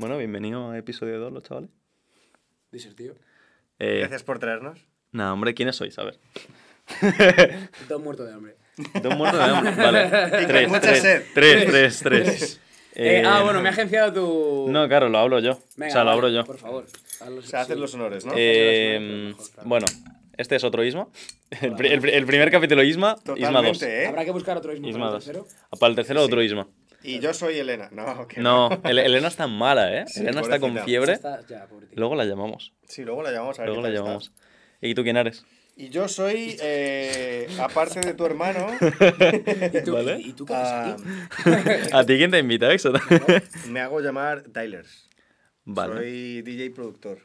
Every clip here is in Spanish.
Bueno, bienvenido a episodio 2, los chavales. Disertío. Eh, Gracias por traernos. Nada, hombre, ¿quiénes sois? A ver. Todo muerto de hambre. Dos muertos de hambre. Vale. Tres, mucha tres, sed. tres, tres, tres. Eh, Eh, ah, bueno, me ha agenciado tu. No, claro, lo hablo yo. Venga, o sea, lo abro yo. Por favor. hazlo O sea, haces sí. los honores, ¿no? Eh, mejor, claro. bueno, este es otro Isma. El, el el primer capítulo Isma, Isma 2. Totalmente, ¿eh? Habrá que buscar otro ismo Isma para el 2. tercero. Para el tercero, otro Sí. Isma. Y yo soy Elena. No, que No, El- Elena está mala, ¿eh? Sí, Elena está con fiebre. Está- ya, pobrecito. Luego la llamamos. Sí, luego la llamamos a ver Luego la está. llamamos. ¿Y tú quién eres? Y yo soy, eh, aparte de tu hermano, ¿Y tú, Vale. ¿y, tú qué haces ah, aquí? ¿A ti quién te invita, Exo? me hago llamar Tylers. Vale. Soy DJ y productor.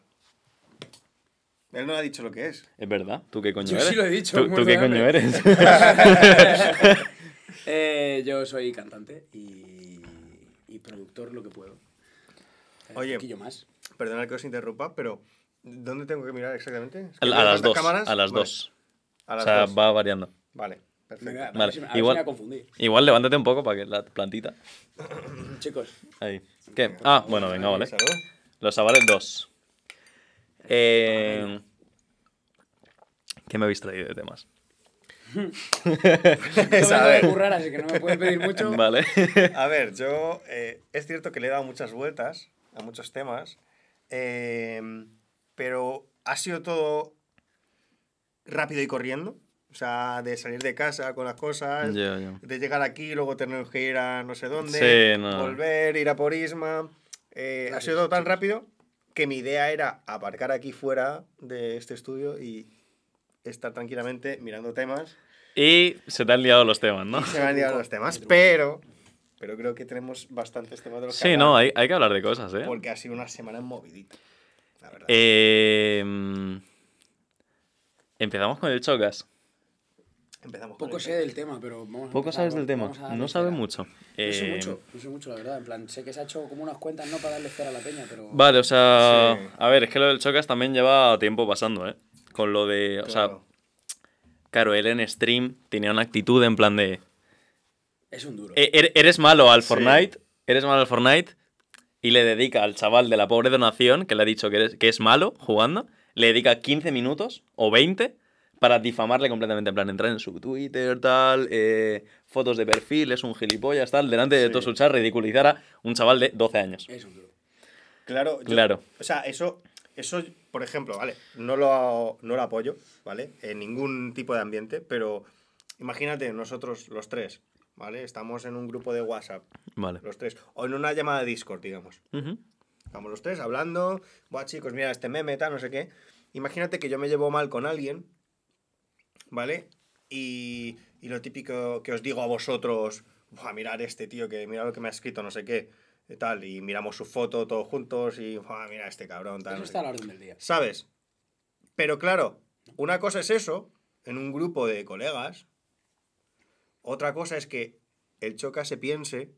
Él no ha dicho lo que es. Es verdad. ¿Tú qué coño Yo eres? sí lo he dicho, ¿Tú, tú qué coño eres? Eh, yo soy cantante y, y productor lo que puedo. Eh, Oye. Un poquillo más. Perdona que os interrumpa, pero ¿dónde tengo que mirar exactamente? ¿Es A, que a veo las dos. cámaras? A las Vale, dos. A O sea, dos. va variando. Vale, perfecto. Venga, a ver Vale, si ver si igual- me voy a confundir. Igual levántate un poco para que la plantita. Chicos, Ahí. ¿Qué? Ah, bueno, venga, vale. Los avales 2. Eh... ¿Qué me habéis traído de temas? Yo vengo de currar, así que no me puedes pedir mucho. Vale. A ver, yo eh, es cierto que le he dado muchas vueltas a muchos temas, eh, pero ha sido todo rápido y corriendo. O sea, de salir de casa con las cosas, Ya, ya. de llegar aquí, luego tener que ir a no sé dónde, Sí, no. volver, ir a por Isma. Eh, ha sido todo tan rápido que mi idea era aparcar aquí fuera de este estudio y estar tranquilamente mirando temas. Y se te han liado los temas, ¿no? Se me han liado los temas, pero, pero creo que tenemos bastantes temas de los que Sí, hablar, no, hay, hay que hablar de cosas, ¿eh? Porque ha sido una semana movidita, la verdad. Eh, Empezamos con el Chocas. Empezamos con Poco sé del tema, pero vamos a Poco empezar, sabes del tema. No sabes mucho. No sé Eh, mucho, no sé mucho, la verdad. En plan, sé que se ha hecho como unas cuentas, no para darle cera a la peña, pero. Vale, o sea, Sí. a ver, es que lo del Chocas también lleva tiempo pasando, ¿eh? Con lo de, o sea, Claro. él en stream tenía una actitud en plan de, Es un duro. "E- er- eres malo al Sí. Fortnite, eres malo al Fortnite, y le dedica al chaval de la pobre donación, que le ha dicho que, eres- que es malo jugando, le dedica 15 minutos o 20 para difamarle completamente, en plan, entrar en su Twitter, tal, eh, fotos de perfil, es un gilipollas, tal, delante de Sí. todo su chat, ridiculizar a un chaval de 12 años. Es un duro. Claro, yo- Claro. O sea, eso, eso, por ejemplo, ¿vale? No lo, no lo apoyo, ¿vale? En ningún tipo de ambiente, pero imagínate nosotros los tres, ¿vale? Estamos en un grupo de WhatsApp, Vale. los tres, o en una llamada de Discord, digamos. Estamos los tres hablando, buah, chicos, mira este meme, tal, no sé qué. Imagínate que yo me llevo mal con alguien, ¿vale? Y, y lo típico que os digo a vosotros, buah, mirar este tío, que mira lo que me ha escrito, no sé qué, y tal, y miramos su foto todos juntos y, buah, mira este cabrón, tal. Eso está a la orden del día. ¿Sabes? Pero claro, una cosa es eso, en un grupo de colegas, otra cosa es que el choca se piense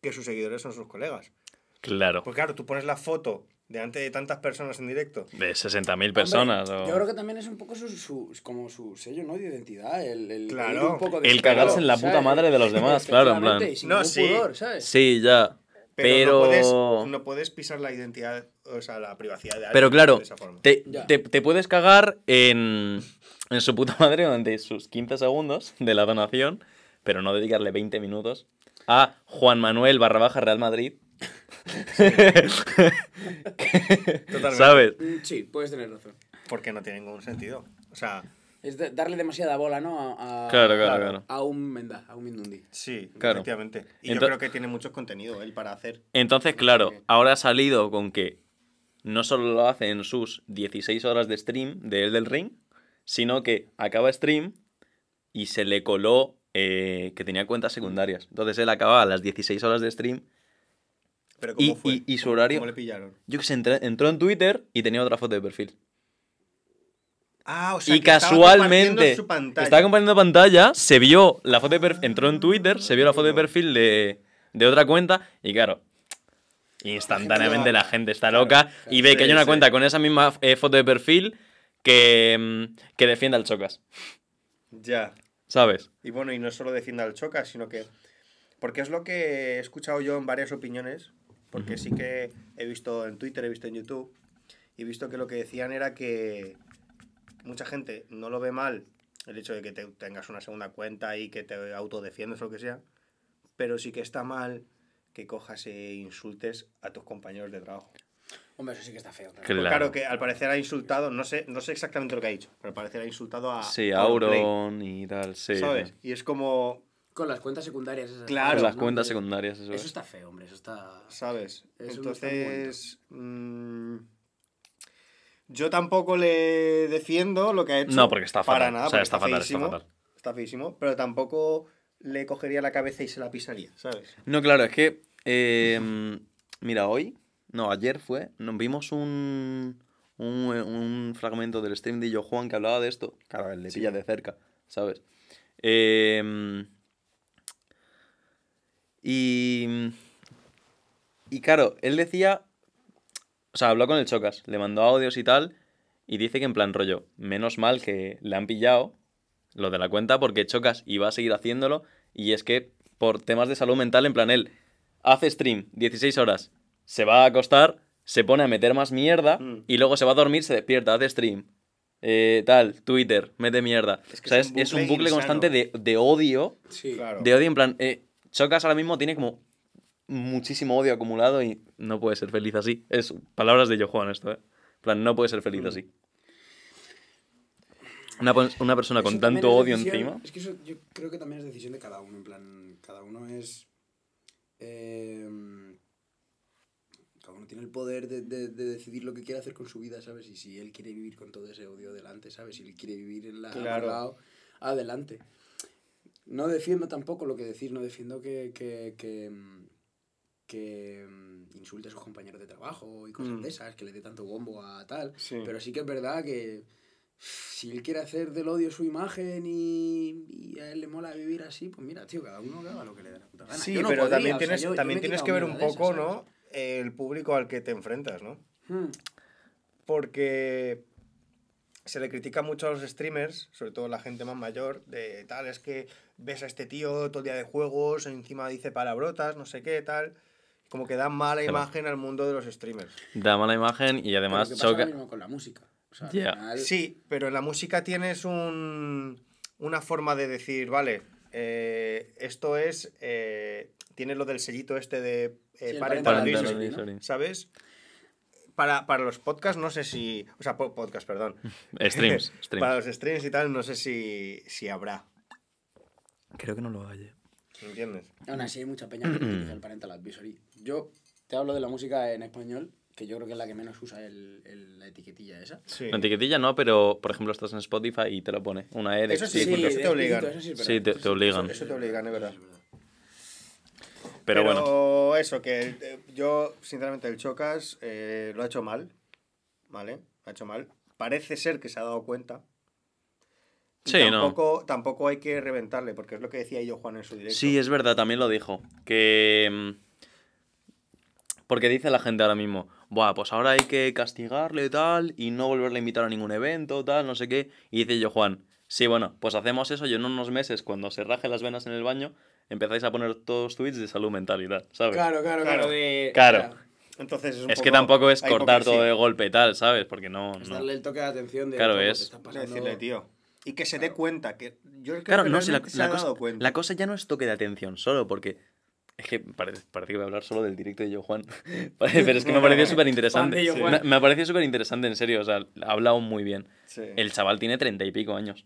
que sus seguidores son sus colegas. Claro. Pues claro, tú pones la foto delante de tantas personas en directo. De 60.000 personas. Hombre, o- Yo creo que también es un poco su, su- como su sello, ¿no? De identidad. El, el, Claro. ir un poco de El cagarse en la ¿sabes? puta madre de los demás, claro, en plan. No, sí. pudor, ¿sabes? Sí, ya. Pero. Pero, No, puedes, no puedes pisar la identidad, o sea, la privacidad de alguien Pero claro, de esa forma. te, te- te puedes cagar en, en su puta madre durante sus 15 segundos de la donación, pero no dedicarle 20 minutos a Juan Manuel barra baja Real Madrid. Totalmente. ¿Sabes? Mm, Sí, puedes tener razón. Porque no tiene ningún sentido. O sea, Es de- darle demasiada bola, ¿no? A, a- Claro, claro, a- claro. A un Menda, a un Mindundi. sí, Claro. efectivamente. Y Ento- yo creo que tiene mucho contenido él para hacer. Entonces, claro, ahora ha salido con que no solo lo hace en sus 16 horas de stream de El del Ring, sino que acaba stream y se le coló eh, que tenía cuentas secundarias. Entonces él acababa las 16 horas de stream. Pero ¿cómo Y- fue? y- y su horario- ¿Cómo le pillaron? Yo que sé, entré- entró en Twitter y tenía otra foto de perfil. Ah, o sea, y que estaba casualmente compartiendo su pantalla. estaba compartiendo pantalla, se vio la foto de perfil, entró en Twitter, se vio la foto de perfil de, de otra cuenta y claro, instantáneamente la gente está loca y ve que hay una sí. cuenta con esa misma eh, foto de perfil que, mm, que defiende al Chocas, Ya. ¿sabes? Y bueno, y no solo defienda al Choca, sino que. Porque es lo que he escuchado yo en varias opiniones porque sí que he visto en Twitter, he visto en YouTube, y he visto que lo que decían era que mucha gente no lo ve mal el hecho de que te tengas una segunda cuenta y que te autodefiendes o lo que sea, pero sí que está mal que cojas e insultes a tus compañeros de trabajo. Hombre, eso sí que está feo. claro. Claro. Pues claro, que al parecer ha insultado, no sé, no sé exactamente lo que ha dicho, pero al parecer ha insultado a, Sí, a Auron y tal, sí. ¿Sabes? Y es como, Con las cuentas secundarias esas. Claro. ¿sabes? Las ¿no? cuentas secundarias, eso, Eso es. está feo, hombre. Eso está. ¿sabes? Eso no está Entonces, mm, yo tampoco le defiendo lo que ha hecho. No, porque está Para fatal. nada, o sea, está fatal, está fatal. Está feísimo, pero tampoco le cogería la cabeza y se la pisaría, ¿sabes? No, claro, es que. eh, mira, hoy. No, ayer fue. Nos vimos un. Un, un fragmento del stream de Yo Juan que hablaba de esto. Claro, él le pilla de cerca, ¿sabes? Eh, y. Y claro, él decía. O sea, habló con el Chocas, le mandó audios y tal. Y dice que en plan rollo, menos mal que le han pillado lo de la cuenta porque Chocas iba a seguir haciéndolo. Y es que por temas de salud mental, en plan él hace stream 16 horas, se va a acostar, se pone a meter más mierda Mm. y luego se va a dormir, se despierta, hace stream. eh, tal, Twitter, mete mierda. Es que o sea, es un es un bucle constante de, de odio. Sí. Claro. De odio, en plan, eh, Chocas ahora mismo tiene como muchísimo odio acumulado y no puede ser feliz así. Es palabras de Yo Juan esto, ¿eh? En plan, no puede ser feliz Mm. así. Una, una persona con tanto odio decisión- encima. Es que eso yo creo que también es decisión de cada uno. En plan, cada uno es. eh, cada uno tiene el poder de, de- de decidir lo que quiere hacer con su vida, ¿sabes? Y si él quiere vivir con todo ese odio delante, ¿sabes? Si él quiere vivir en la Claro. adelante. No defiendo tampoco lo que decir, no defiendo que. que, que mm, que mm, insulte a sus compañeros de trabajo y cosas Mm. de esas, que le dé tanto bombo a tal. Sí. Pero sí que es verdad que si él quiere hacer del odio su imagen y, y a él le mola vivir así, pues mira, tío, cada uno que haga lo que le dé la puta gana. Sí, no pero podría, también o sea, tienes, yo- también tienes que ver un poco, esas, ¿no? El público al que te enfrentas, ¿no? Hmm. Porque se le critica mucho a los streamers, sobre todo la gente más mayor, de tal, es que ves a este tío todo el día de juegos, encima dice palabrotas, no sé qué, tal. Como que dan mala Claro. imagen al mundo de los streamers. Da mala imagen y además Pero que pasa lo choca. mismo con la música. O sea, al Ya. final- Sí, pero en la música tienes un, una forma de decir, vale, eh, esto es, eh, tiene lo del sellito este de eh, Sí, parental parental advisory, advisory, ¿no? ¿sabes? Para, para los podcasts no sé si, o sea, po- podcast, perdón. Streams, streams. Para los streams y tal no sé si, si habrá, Creo que no lo hay. ¿Entiendes? Aún así hay mucha peña que utiliza el parental advisory. Yo te hablo de la música en español, que yo creo que es la que menos usa el, el- la etiquetilla esa. Sí. La etiquetilla no, pero por ejemplo estás en Spotify y te lo pone. Una E de Eso sí, explícito. porque eso te obligan. eso sí, es Sí, te obligan. Eso te obligan, es verdad. Pero, bueno, eso, que eh, yo, sinceramente, el Chocas eh, lo ha hecho mal, ¿vale? Lo ha hecho mal. Parece ser que se ha dado cuenta. No. tampoco, tampoco hay que reventarle, porque es lo que decía yo Juan en su directo. sí, es verdad, también lo dijo. Que. mm, Porque dice la gente ahora mismo, Buah, pues ahora hay que castigarle y tal, y no volverle a invitar a ningún evento, tal, no sé qué. Y dice yo, Juan, sí, bueno, pues hacemos eso y en unos meses, cuando se raje las venas en el baño, empezáis a poner todos tweets de salud mental y tal, ¿sabes? Claro, claro, Claro. claro. de- Claro. Entonces es, un Es que poco- tampoco es cortar todo de golpe y tal, ¿sabes? Porque no. Es no. darle el toque de atención de Claro, "Ojo, te es- está De pasando- decirle, tío. Y que se dé cuenta, que yo creo Claro, que no, si la, se la ha cosa, dado cuenta. la cosa ya no es toque de atención solo, porque es que parece, parece que voy a hablar solo del directo de Yo Juan. Pero es que me pareció súper interesante. Yo Me, ha parecido súper interesante, en serio. O sea, ha hablado muy bien. Sí. El chaval tiene treinta y pico años.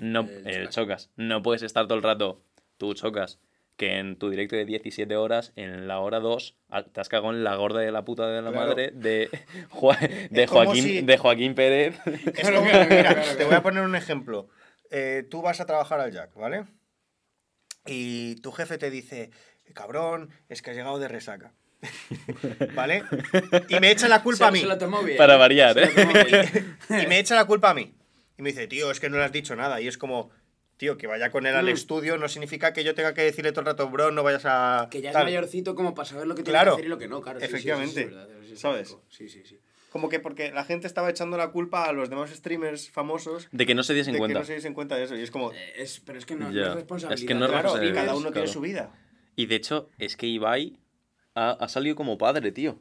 No, El chocas. No puedes estar todo el rato. Tú chocas. Que en tu directo de 17 horas, en la hora 2, a- te has cagado en la gorda de la puta de la Claro. madre de, de, Joaquín, si- de Joaquín Pérez. Es como, mira, te voy a poner un ejemplo. Eh, tú vas a trabajar al Jack, ¿vale? Y tu jefe te dice, cabrón, es que has llegado de resaca. ¿Vale? Y me echa la culpa Se- a mí. Se lo tomó bien. Para variar, Se lo ¿eh? tomó bien. Y me echa la culpa a mí. Y me dice, tío, es que no le has dicho nada. Y es como, tío, que vaya con él al Mm. estudio no significa que yo tenga que decirle todo el rato, bro, no vayas a. Que ya es tal". mayorcito como para saber lo que tiene Claro. que hacer y lo que no, claro. sí, sí, sí, Efectivamente. sí, verdad, sí es ¿Sabes? Sí, sí, sí. Como que porque la gente estaba echando la culpa a los demás streamers famosos De que no se diesen de cuenta. que no se diesen cuenta de eso. Y es como, Eh, Es, pero es que no, es responsabilidad. Es que no es claro, y cada uno tiene su vida. Y de hecho, es que Ibai ha, ha salido como padre, tío.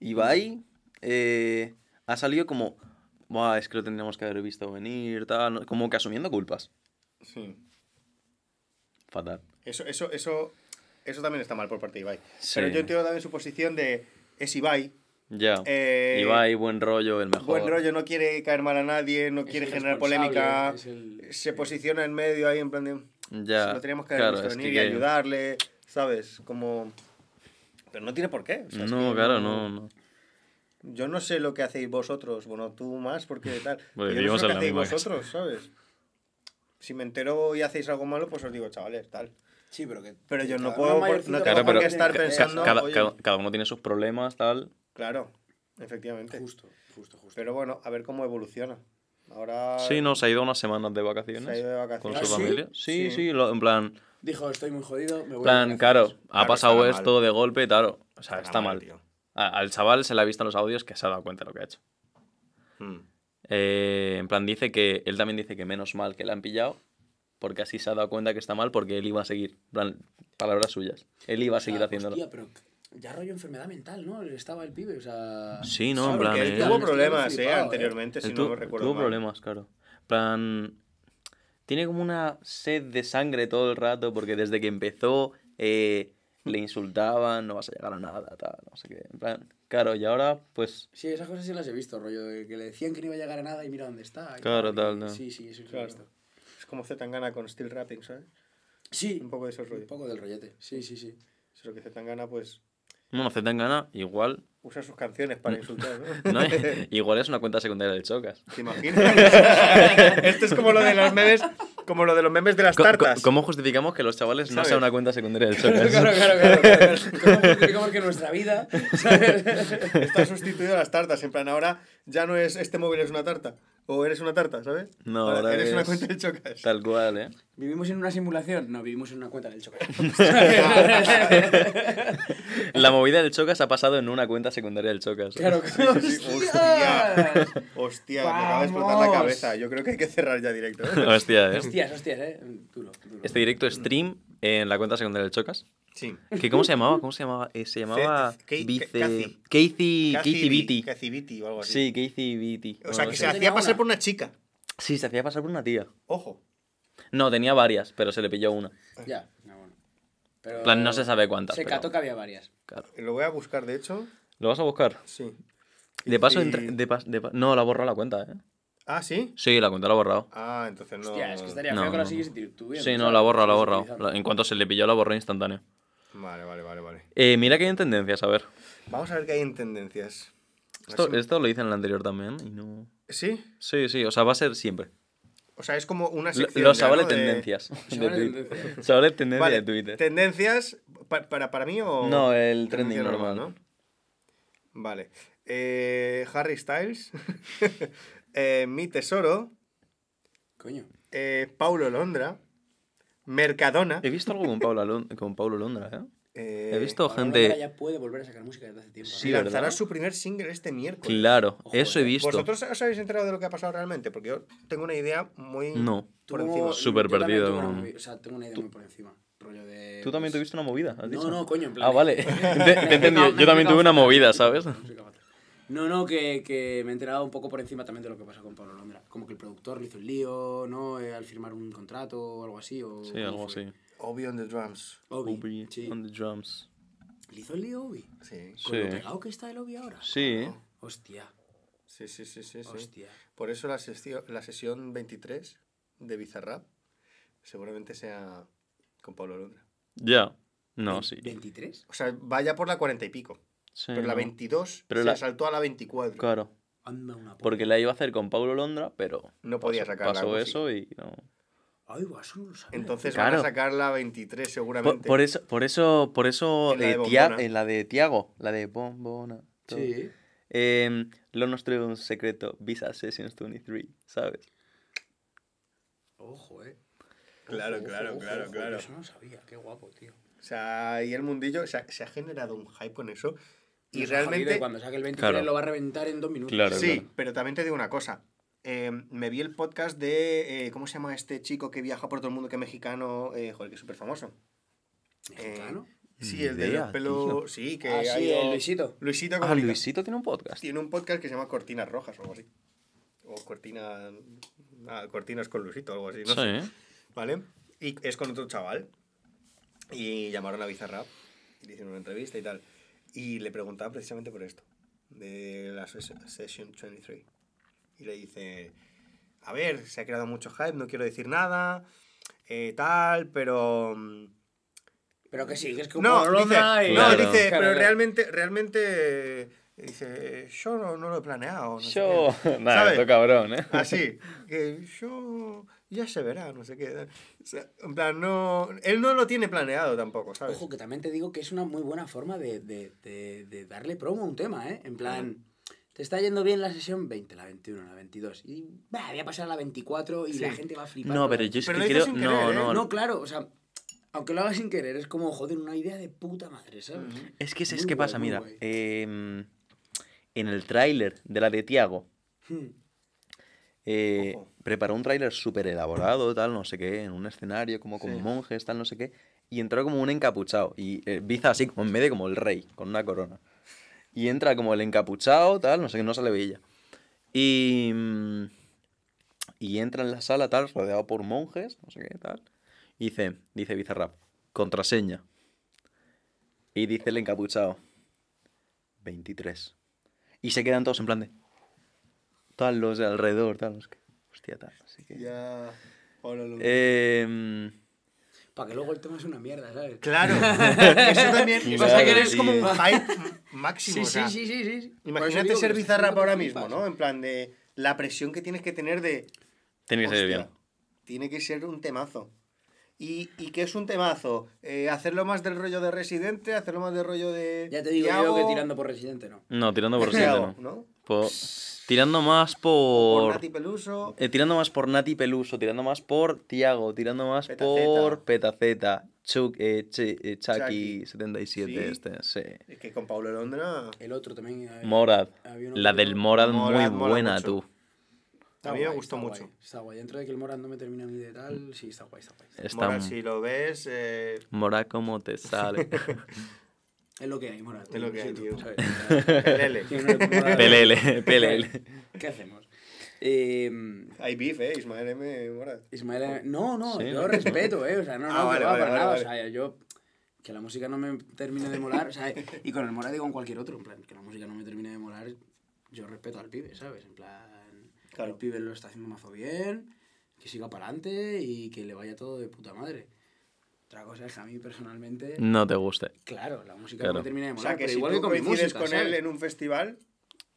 Ibai eh, ha salido como, Buah, es que lo tendríamos que haber visto venir, tal, como que asumiendo culpas. Sí. Fatal. Eso, eso, eso, eso también está mal por parte de Ibai. Sí. Pero yo entiendo también su posición de es Ibai. Ya. eh, Ibai, buen rollo, el mejor. Buen rollo, no quiere caer mal a nadie, no Es quiere generar polémica. el- Se posiciona en medio ahí en plan de... Ya. Lo teníamos que claro, venir que- y ayudarle, ¿sabes? Como... Pero no tiene por qué. o sea, es No, que claro, no, no. Yo no sé lo que hacéis vosotros, bueno, tú más porque tal. Yo no sé lo que hacéis vosotros, ¿sabes? Si me entero y hacéis algo malo, pues os digo, chavales, tal. Sí, pero que. Pero yo no puedo por- no tengo qué estar pensando, cada, oye. cada- cada uno tiene sus problemas, tal. Claro, efectivamente. Justo, justo, justo. Pero bueno, a ver cómo evoluciona. Ahora Sí, no, se ha ido unas semanas de se ha vacaciones ido de con vacaciones. su ¿Ah, sí? familia. Sí, Sí. sí, lo- en plan, Dijo, estoy muy jodido, me voy plan, de claro, vacaciones. ha Claro, pasado mal. esto de golpe, claro. O sea, está mal, mal. tío. A- al chaval se le ha visto en los audios que se ha dado cuenta de lo que ha hecho. Hmm. Eh, en plan, dice que él también dice que menos mal que le han pillado, porque así se ha dado cuenta que está mal, porque él iba a seguir. En plan, palabras suyas. Él iba a O sea, seguir haciéndolo. Hostia, pero ya rollo enfermedad mental, ¿no? Estaba el pibe, o sea. Sí, no, en plan. él tuvo problemas, eh, eh. anteriormente, si no me recuerdo tuvo problemas, claro. En plan. Tiene como una sed de sangre todo el rato, porque desde que empezó eh, le insultaban, no vas a llegar a nada, tal, no sé qué. En plan, claro, y ahora, pues. Sí, esas cosas sí las he visto, rollo, de que le decían que no iba a llegar a nada y mira dónde está. Claro, y- tal, no. Sí, sí, eso sí lo he Claro. visto. Es como Zetangana con Steel Rapping, ¿sabes? Sí, Un poco de ese rollo. un poco del rollete. Sí, sí, sí. Es lo que Zetangana, pues, Bueno, gana igual. usa sus canciones para insultar, ¿no? ¿no? igual es una cuenta secundaria del Chocas. ¿Te imaginas? Esto es como lo de los memes, como lo de los memes de las tartas. ¿Cómo justificamos que los chavales no ¿Sabes? sean una cuenta secundaria del Claro, Chocas? claro, claro. claro, claro. ¿Cómo justificamos que nuestra vida, ¿sabes? Está sustituido a las tartas. En plan, ahora ya no es este móvil es una tarta. O eres una tarta, ¿sabes? No, ahora eres una cuenta de chocas. Tal cual, ¿eh? ¿Vivimos en una simulación? No, vivimos en una cuenta del chocolate. La movida del Chocas ha pasado en una cuenta secundaria del Chocas. Claro, Sí, sí, sí. Hostia. Hostia, me acaba de explotar la cabeza. Yo creo que hay que cerrar ya directo. ¿eh? Hostia, ¿eh? Hostias, hostias, eh. Duro, duro. Este directo stream en la cuenta secundaria del Chocas. Sí. ¿Qué, ¿Cómo se llamaba? ¿Cómo se llamaba? Eh, se llamaba Vice... Cathy. Beatty. Cathy Beatty o algo así. Sí, Casey Beatty. O sea, No, que no se hacía tenía pasar una. por una chica. Sí, se hacía pasar por una tía. Ojo. No, tenía varias, pero se le pilló una. Ya, no, bueno. Pero En plan, no se sabe cuántas. Se pero- cató que había varias. Claro. Lo voy a buscar, de hecho. ¿Lo vas a buscar? Sí. De paso, Y- entre- de pas- de pa- no, la ha borrado la cuenta, ¿eh? Ah, ¿sí? Sí, la cuenta la ha borrado. Ah, entonces no... Hostia, es que estaría No, feo que la no, sigues no. tú bien. Sí, no, la ha borrado, la. La- En cuanto se le pilló, la borró instantáneo. Vale, vale, vale, vale. Eh, mira que hay en tendencias, a ver. Vamos a ver qué hay en tendencias. Esto, esto lo hice en el anterior también y no... ¿Sí? Sí, sí, o sea, va a ser siempre. O sea, es como una Lo- sección Los ya, chavales ¿no? de- tendencias. Chavales de Twitter. tendencias. Vale, de Twitter. ¿tendencias pa- para, para mí o...? No, el trending normal. ¿no? Vale. Eh, Harry Styles. eh, Mi Tesoro. Coño. eh, Paulo Londra. Mercadona. He visto algo con Paulo, Lon- con Paulo Londra, ¿eh? eh, He visto Pablo gente... ya puede volver a sacar música desde hace tiempo. ¿no? Sí, lanzará ¿verdad? su primer single este miércoles. Claro, Ojo, eso he eh. visto. ¿Vosotros os habéis enterado de lo que ha pasado realmente? Porque yo tengo una idea muy No. por encima. Súper perdido tengo una O sea, tengo una idea muy por encima. Rollo de. ¿Tú también pues, tuviste una movida? has No, dicho? no, coño, en plan. Ah, vale. Te- te he entendido. Yo también tuve una movida, ¿sabes? No, no, que, que me he enterado un poco por encima también de lo que pasó con Pablo Londra. Como que el productor le hizo el lío, ¿no? Eh, al firmar un contrato o algo así. O, Sí, ¿cómo algo fue? así. Obi on the drums. Obi, Obi sí. on the drums. ¿Le hizo el lío Obi? Sí. Con lo pegado que está el Obi ahora. Sí. Hostia, Sí, sí, sí, sí. sí. hostia. Por eso la, sesio- la sesión 23 de Bizarrap seguramente sea con Pablo Londra. Ya. No, sí. ¿23? O sea, vaya por la 40 y pico. Sí, pero la no. 22 Pero se la- saltó a la 24. Claro. Anda una. Porque la iba a hacer con Paulo Londra, pero. No podía pasó- sacar la Pasó eso y no. Ay, eso no lo sabía. Entonces Claro. van a sacar la 23 Por, seguramente. por eso, por eso, por eso, En la de eh, Tia- Bombona. en la de Tiago, la de Bombona. todo. Sí. Em, lo nuestro es un secreto, Visa Sessions 23, ¿sabes? Ojo, eh. Claro, Ojo, claro, ojo, claro, ojo, claro. Eso no sabía, qué guapo, tío. O sea, y el mundillo, o sea, se ha generado un hype con eso. Y Nos realmente... Cuando saque el 23 Claro. lo va a reventar en dos minutos. Claro, Sí, claro. pero también te digo una cosa. Eh, me vi el podcast de. eh, ¿Cómo se llama este chico que viaja por todo el mundo que es mexicano? Eh, joder, que es súper famoso. ¿Mexicano? Sí, Ni el de los pelos. Sí, que Ah, sí, ha ido- el Luisito. Luisito Ah. Luisito tiene un podcast. Tiene un podcast que se llama Cortinas Rojas o algo así. O Cortina. ah, Cortinas con Luisito o algo así. No sí. sé. ¿Vale? Y es con otro chaval. Y llamaron a Bizarrap. Y le hicieron una entrevista y tal. Y le preguntaba precisamente por esto. De la ses- Session 23. Y le dice. A ver, se ha creado mucho hype, no quiero decir nada. eh, tal, pero. mm, Pero que sí, que es como no, dice, no, Claro. dice, Claro, pero realmente, realmente, eh, dice, yo no, no lo he planeado. No Yo. qué". Nada, ¿Sabes? esto cabrón, ¿eh? Así, que yo ya se verá, no sé qué. O sea, en plan, no, él no lo tiene planeado tampoco, ¿sabes? Ojo, que también te digo que es una muy buena forma de, de, de, de darle promo a un tema, ¿eh? En plan, te está yendo bien la sesión 20, la 21, la 22. Y va, voy a pasar a la 24 y Sí. la gente va a flipar. No, pero yo es Pero que creo. sin No, querer, ¿eh? no, No, claro, o sea, aunque lo hagas sin querer, es como, joder, una idea de puta madre, ¿sabes? Es que es, es que guay, pasa, mira. guay. En el tráiler de la de Tiago, Hmm. eh, preparó un tráiler súper elaborado, tal, no sé qué, en un escenario como con Sí. monjes, tal, no sé qué. Y entró como un encapuchado. Y eh, Biza así, como en medio como el rey, con una corona. Y entra como el encapuchado, tal, no sé qué, no se le veía. Y. mm, Y entra en la sala, tal, rodeado por monjes, no sé qué, tal. Y dice, dice Bizarrap, contraseña. Y dice el encapuchado, 23. Y se quedan todos en plan de. Tal, los de alrededor, tal, los que. Hostia, tal, así que. Ya. ahora lo- Eh, Para que luego el tema es una mierda, ¿sabes? Claro, eso también Claro, pasa que eres sí. como un hype máximo. Sí, o sea, sí, sí, sí, sí. Por eso Imagínate digo ser bizarrap ahora mismo. ¿no? En plan de la presión que tienes que tener de. tiene que ser bien. Tiene que ser un temazo. ¿Y, y qué es un temazo? Eh, ¿Hacerlo más del rollo de Residente? ¿Hacerlo más del rollo de. Ya te digo yo que tirando por Residente, ¿no. No, tirando por Residente, no. ¿no? Po- tirando más Por por. Nati Peluso. eh, tirando más por Nati Peluso, tirando más por Tiago, tirando más Petaceta. por Petaceta, Chuck, eh, Ch- eh, Chucky. Chucky77, Sí. este, sí. Es que con Pablo Londra. El otro también. eh, Morad. había uno La que- del Morad, Morad muy buena, mucho. tú. Está A mí me guay, gustó está mucho. guay, Está guay. Dentro de que el Morad no me termina a mí de tal, sí, está guay, está guay. Está Morad, si lo ves. eh, Morad como te sale. Es lo que hay, Morad. Es lo que hay, tío. Pelele. PLL, PLL. ¿Qué hacemos? Eh, Hay beef, ¿eh? Ismael M. Morad. Ismael, eh, no, no, Sí. yo respeto, ¿eh? O sea, no, no, Ah, que vale, va vale, para vale, nada. vale. O sea, yo. Que la música no me termine de molar, o sea, y con el Morad y con cualquier otro, en plan, que la música no me termine de molar, yo respeto al pibe, ¿sabes? En plan, Claro. el pibe lo está haciendo mazo bien, que siga para adelante y que le vaya todo de puta madre. Otra cosa es que a mí personalmente, No te guste. claro, la música Claro. no me termina de O molar, sea, que pero si igual tú que con mi coincides música, con ¿sabes? él en un festival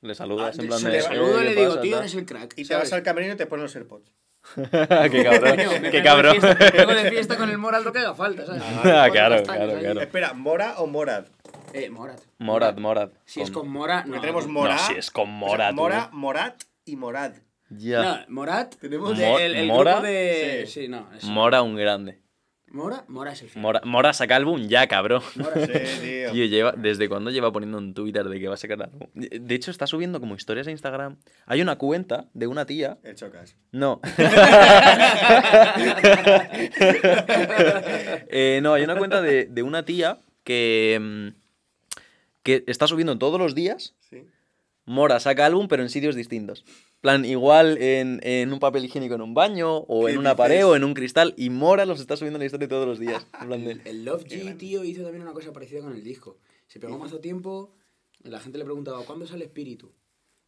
Le saludas Ah, en plan de. le saludo y "Eh, le ¿qué digo, pasa, tío, tal?". eres el crack. y te ¿sabes? vas al camerino y te pones los AirPods. qué cabrón, me qué cabrón. De fiesta, de fiesta con el Morad lo que haga falta, ¿sabes? Ah, Con claro, claro, claro. Espera, ¿Mora o Morad? Eh, Morad. Morad, Morad. Si es con Mora, no. tenemos no. Mora. No, si es con o sea. Mora, Morat y Morad. Ya. No, Morat. Tenemos- de- Mo- el, el Mora, grupo de. sí. Sí, no. Mora un grande. Mora, Mora es el fin. Mora, Mora saca álbum ya, cabrón. Mora Sí, tío. Tío, lleva, ¿desde cuándo lleva poniendo en Twitter de que va a sacar álbum? De hecho, está subiendo como historias a Instagram. Hay una cuenta de una tía. El chocas. No. Eh, no, hay una cuenta de, de una tía que, mm, que está subiendo todos los días. Mora saca álbum, pero en sitios distintos. plan, igual en, en un papel higiénico en un baño, o ¿Qué en una dices? pared, o en un cristal. Y Mora los está subiendo en la historia todos los días. En plan de- El, el Love G, tío, hizo también una cosa parecida con el disco. Se pegó mazo tiempo, la gente le preguntaba, ¿cuándo sale Espíritu?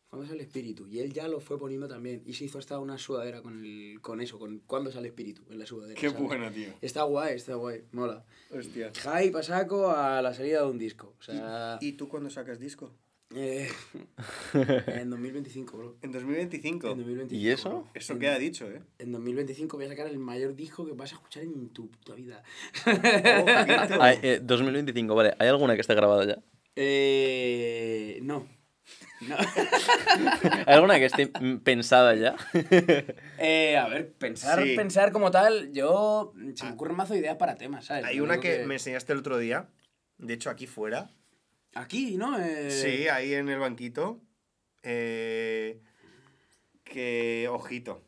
¿Cuándo sale Espíritu? Y él ya lo fue poniendo también. Y se hizo hasta una sudadera con, el, con eso, con ¿cuándo sale Espíritu? En la sudadera. Qué ¿sabes? bueno, tío. Está guay, está guay, mola. Hostia. Hype a saco a la salida de un disco. O sea, ¿Y tú cuándo sacas disco? Eh, en 2025, bro. En 2025. En 2025, ¿Y eso? bro. Eso En- queda dicho, ¿eh? En 2025 voy a sacar el mayor disco que vas a escuchar en tu puta vida. Ojito. Ay, eh, 2025, vale. ¿Hay alguna que esté grabada ya? Eh, no. No. ¿Hay alguna que esté pensada ya? Eh, a ver, pensar, Sí. pensar como tal, yo. Se me ocurren mazo ideas para temas, ¿sabes? Hay Lo una que me enseñaste el otro día. De hecho, aquí fuera. Aquí, ¿no? Eh, Sí, ahí en el banquito. eh, que, ojito.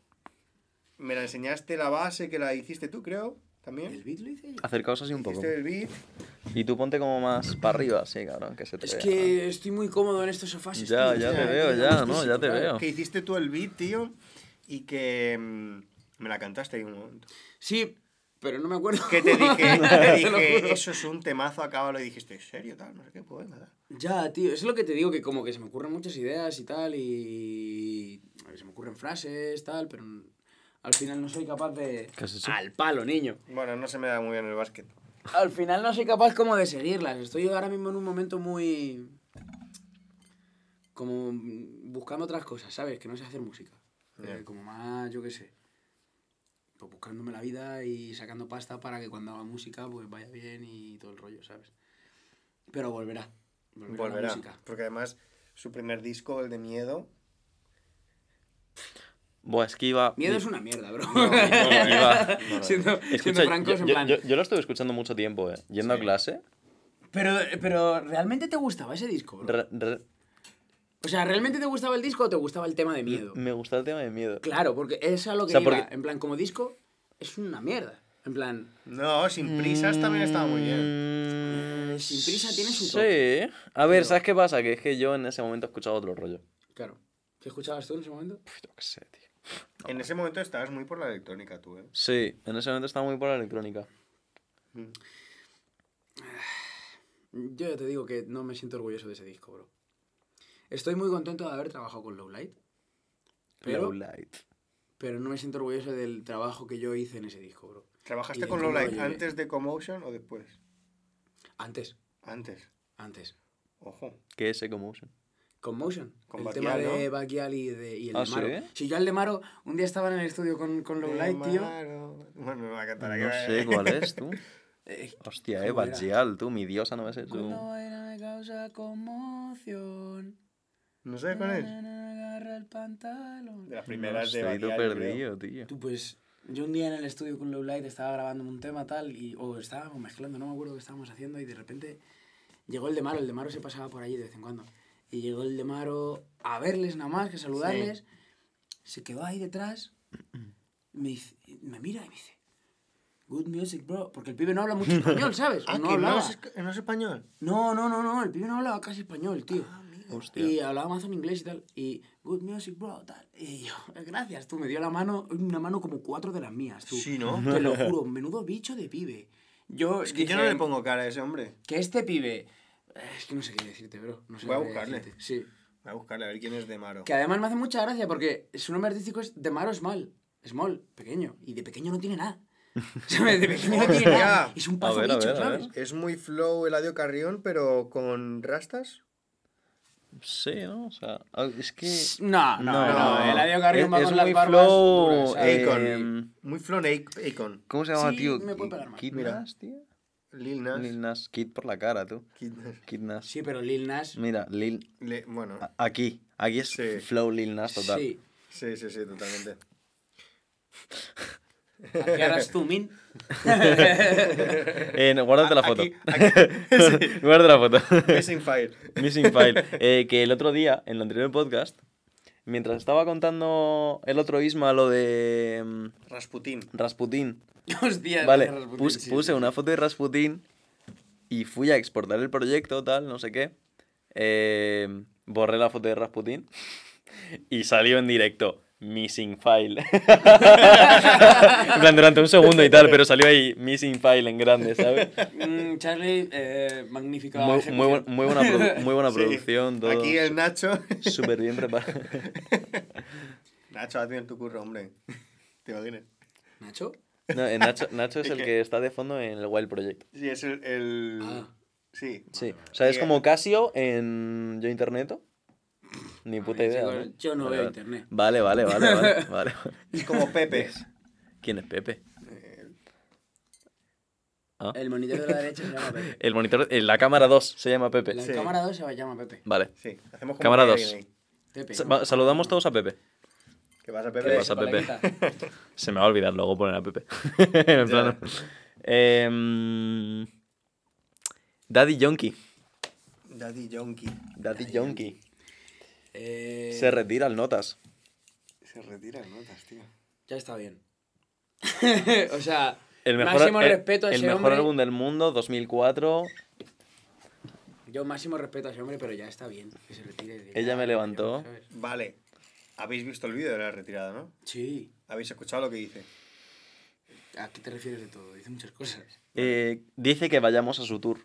Me la enseñaste la base que la hiciste tú, creo. También. ¿El beat lo hice yo? Acercaos así un poco. Hiciste el beat. Y tú ponte como más para arriba, sí, cabrón, que se te Es vea. que estoy muy cómodo en estos sofás. Ya, estoy- ya te veo, ya, ¿no? Ya te claro, veo. Que hiciste tú el beat, tío, y que mm, me la cantaste ahí un momento. Sí, pero no me acuerdo. Que te dije, te dije, eso es un temazo, acábalo y dijiste, ¿en serio? Tal, no sé qué, pues nada. Ya, tío, es lo que te digo, que como que se me ocurren muchas ideas y tal, y a ver, se me ocurren frases, tal, pero al final no soy capaz de... Al palo, niño. Bueno, no se me da muy bien el básquet. Al final no soy capaz como de seguirlas. Estoy ahora mismo en un momento muy... Como buscando otras cosas, ¿sabes? Que no sé hacer música. Eh, como más, yo qué sé. Pues buscándome la vida y sacando pasta para que cuando haga música pues vaya bien y todo el rollo, ¿sabes? Pero volverá. Volverá, la música. Porque además, su primer disco, el de Miedo, Buah, es que iba... Miedo es una mierda, bro. iba- siendo, Escucha, siendo francos, yo, en plan. yo- yo lo estuve escuchando mucho tiempo, eh. Yendo a clase. Pero, pero, ¿realmente te gustaba ese disco, bro? re- re- O sea, ¿realmente te gustaba el disco o te gustaba el tema de miedo? me gustaba el tema de miedo. Claro, porque es a lo que O sea, iba. porque- En plan, como disco, es una mierda. En plan, No, sin prisas también estaba muy bien. bien. Sin Prisa tiene su Sí. toque. A ver, Pero- ¿sabes qué pasa? Que es que yo en ese momento escuchaba otro rollo. claro. ¿Qué escuchabas tú en ese momento? Puf, yo qué sé, tío. En ese momento estabas muy por la electrónica, tú, ¿eh? Sí, en ese momento estaba muy por la electrónica. Yo ya te digo que no me siento orgulloso de ese disco, bro. Estoy muy contento de haber trabajado con Lowlight. Pero, Low light. pero no me siento orgulloso del trabajo que yo hice en ese disco, bro. ¿Y ¿Trabajaste con Lowlight antes de Commotion o después? Antes, Antes. antes. Ojo. ¿Qué es Ecomotion? Con Motion. Con el Baquial, tema de ¿no? Baquial y, de, y el ¿Ah, de Maro. sí? Si yo al de Maro, un día estaba en el estudio con, con Lowlight, tío. Bueno, me va a cantar aquí. No sé cuál es, tú. Eh, Hostia, eh, ¿Cómo era? Bajial, tú, mi diosa no me sé Cuando tú. baila me causa conmoción. ¿No sabes cuál es? Agarra el pantalón. De las No primeras de todo Baquial, creo. perdido, tío. Tú, pues, yo un día en el estudio con Lowlight estaba grabando un tema tal, y, o estábamos mezclando, no me acuerdo qué estábamos haciendo, y de repente llegó el de Maro, el de Maro se pasaba por allí de vez en cuando. Y llegó el de Maro a verles nada más, que saludarles. Se quedó ahí detrás, me, dice- me mira y me dice, Good music, bro. Porque el pibe no habla mucho español, ¿sabes? Ah, no que no hablaba. es, no es español. No, no, no, no, el pibe no hablaba casi español, tío. Hostia. Y hablaba más en inglés y tal. Y, good music, bro, tal. Y yo, gracias, tú. Me dio la mano, una mano como cuatro de las mías, tú. Sí, ¿no? Te lo juro, menudo bicho de pibe. Yo, Es que yo no dije, le pongo cara a ese hombre. Que este pibe... eh, Es que no sé qué decirte, bro. No sé Voy a buscarle. decirte. Sí. Voy a buscarle a ver quién es de Maro. Que además me hace mucha gracia porque su nombre artístico es de Maro Small. Small, pequeño. Y de pequeño no tiene nada. De pequeño no tiene nada. Es un A pazo ver, bicho, ver, ¿sabes? Es muy flow Eladio Carrión, pero con rastas. Sí, ¿no? O sea, ah, es que... No, no, no. no. Eladio Carrión va es, con las muy barbas flow... duras, em, Muy flow Akon. ¿Cómo se llama, Sí, tío? me puede pegar más. Kid Mira. Nas, tío. Lil Nas. Lil Nas. Kid por la cara, tú. Kid Nas. Kid Nas. Sí, pero Lil Nas... Mira, Lil... Le- bueno, Aquí. Aquí es Sí. flow Lil Nas total. Sí. sí, sí, sí, totalmente. ¿Qué harás tú, Min? Eh, no, guárdate la foto. Aquí, aquí. Guárdate la foto. Missing file. Missing file. Eh, que el otro día, en el anterior podcast, mientras estaba contando el otro Isma lo de mm, Rasputín. Rasputín, Hostia, vale, Rasputin, pus- sí, puse una foto de Rasputín y fui a exportar el proyecto, tal, no sé qué. Eh, borré la foto de Rasputín y salió en directo. Missing file. en plan, durante un segundo y tal, pero salió ahí Missing file en grande, ¿sabes? Mm, Charlie, eh, magnífica Muy, buena, produ- muy buena Sí. producción, todo. Aquí el Nacho. Súper bien preparado. Nacho, haz bien tu curro, hombre. ¿Te imaginas? ¿Nacho? No, eh, Nacho, Nacho es Es el que- que está de fondo en el Wild Project. Sí, es el. el- Ah. Sí. Sí. O sea, es como Casio en Yo Interneto. Ni puta ver, idea. ¿no? yo no Vale, veo vale. internet. Vale, vale, vale, vale, vale. Es como Pepe. ¿Quién es Pepe? Ah. El monitor de la derecha se llama Pepe. El monitor, en la cámara 2 se llama Pepe. La Sí. cámara 2 se llama Pepe. Vale. Sí, hacemos como Cámara que dos. viene ahí. Pepe. Sa- ¿no? Saludamos todos a Pepe. ¿Qué pasa, ¿Qué Pepe? pasa, Pepe? Se me va a olvidar luego poner a Pepe. en plan. Em, Daddy Yonki. Daddy Yonki. Daddy Yonki. Eh, Se retira al Notas. Se retira en notas, tío. Ya está bien. o sea, El mejor, Máximo el- respeto a el mejor hombre. álbum del mundo, 2004. Yo máximo respeto a ese hombre, pero ya está bien. Que se retire. de- Ella me levantó. Vale. Habéis visto el vídeo de la retirada, ¿no? Sí. Habéis escuchado lo que dice. ¿A qué te refieres de todo? Dice muchas cosas. Eh, dice que vayamos a su tour.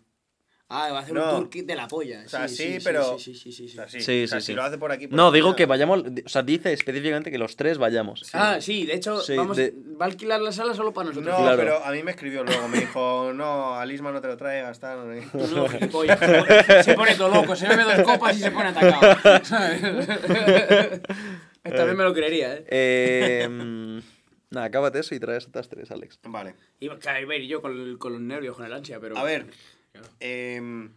Ah, va a hacer No. un tour kit de la polla. O sea, sí, sí, sí, pero- Sí, sí, sí, sí, O sea, sí. sí. Sí, o sea, sí, si lo hace por aquí. por No, aquí, digo nada. que vayamos. O sea, dice específicamente que los tres vayamos. Ah, sí, de hecho, Sí, vamos, de- va a alquilar la sala solo para nosotros. No, Claro. pero a mí me escribió luego. Me dijo, no, al Isma no te lo traigas, tal. no sé qué". No, gilipollas, se pone- todo loco, se bebe dos copas y se pone atacado. ¿sabes? Esta vez me lo creería, ¿eh? Eh, nada, acábate eso y traes otras tres, Alex. Vale. Iba a ver yo con, con los nervios, con el ansia, pero. A ver, em,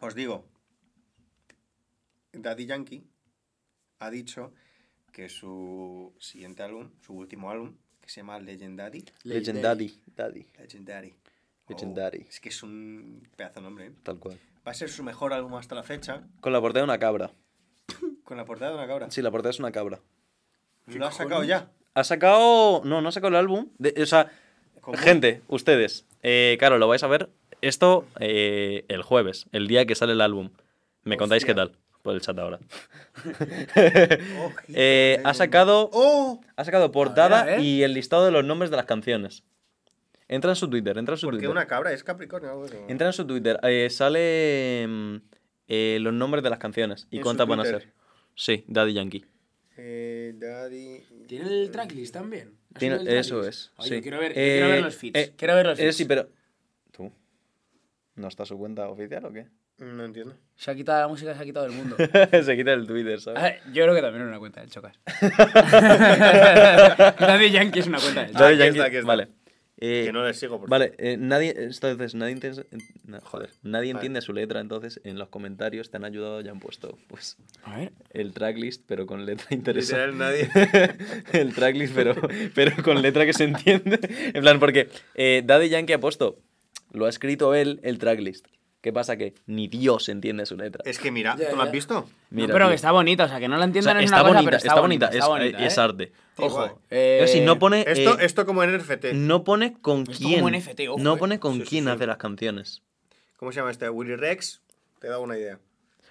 os digo, Daddy Yankee ha dicho que su siguiente álbum, su último álbum, que se llama Legendary, Legendary. Daddy. Legendary, Legendary. Oh, es que es un pedazo de nombre, ¿eh? Tal cual. Va a ser su mejor álbum hasta la fecha, Con la portada de una cabra. con la portada de una cabra. Sí, la portada es una cabra. ¿Lo ha sacado ya? Ha sacado. No, no ha sacado el álbum. De- o sea, ¿Cómo? gente, ustedes. Eh, claro, lo vais a ver esto eh, el jueves, el día que sale el álbum. Me contáis qué tal. Por el chat ahora. Ojito, Eh, ha sacado. ¡Oh! Ha sacado portada ver. y el listado de los nombres de las canciones. Entra en su Twitter, entra en su ¿Por qué Twitter. una cabra? ¿Es Capricornio o algo así? Entra en su Twitter. eh, sale mm, eh, los nombres de las canciones y cuántas van a ser. Sí, Daddy Yankee. Eh, Daddy... ¿Tiene el tracklist también? ¿Ha Tiene- subido el eso es. Oye, sí. quiero ver, Eh, quiero ver los feeds. eh, quiero ver los eh, sí, pero. ¿No está su cuenta oficial o qué? No entiendo. Se ha quitado la música, se ha quitado del mundo. Se quita el Twitter, ¿sabes? ver, yo creo que también es una cuenta del Chocas. Daddy Yankee es una cuenta del Chocas. Daddy Yankee, está, está. Vale. Eh, Que no le sigo, por Vale, eh, nadie, entonces, nadie entiende, na- joder, nadie Vale. entiende su letra, entonces en los comentarios te han ayudado y han puesto pues A ver. el tracklist, pero con letra interesante. Literal, nadie. el tracklist, pero, pero con letra que se entiende. En plan, porque eh, Daddy Yankee ha puesto, lo ha escrito él, el tracklist. ¿Qué pasa? Que ni Dios entiende su letra. Es que mira, ¿tú lo has visto? Mira, no, pero tío. que está bonita, o sea, que no la O sea, entiendan es está, una cosa, bonita, pero está bonita, está es, bonita, es ¿eh? arte. guay. Ojo. Pero si no pone... Esto, eh, esto como en NFT. no pone con Esto quién. como NFT, ojo, no eh. pone con Sí, sí, quién sí. hace las canciones. ¿Cómo se llama este? Willy Rex. Te da una idea.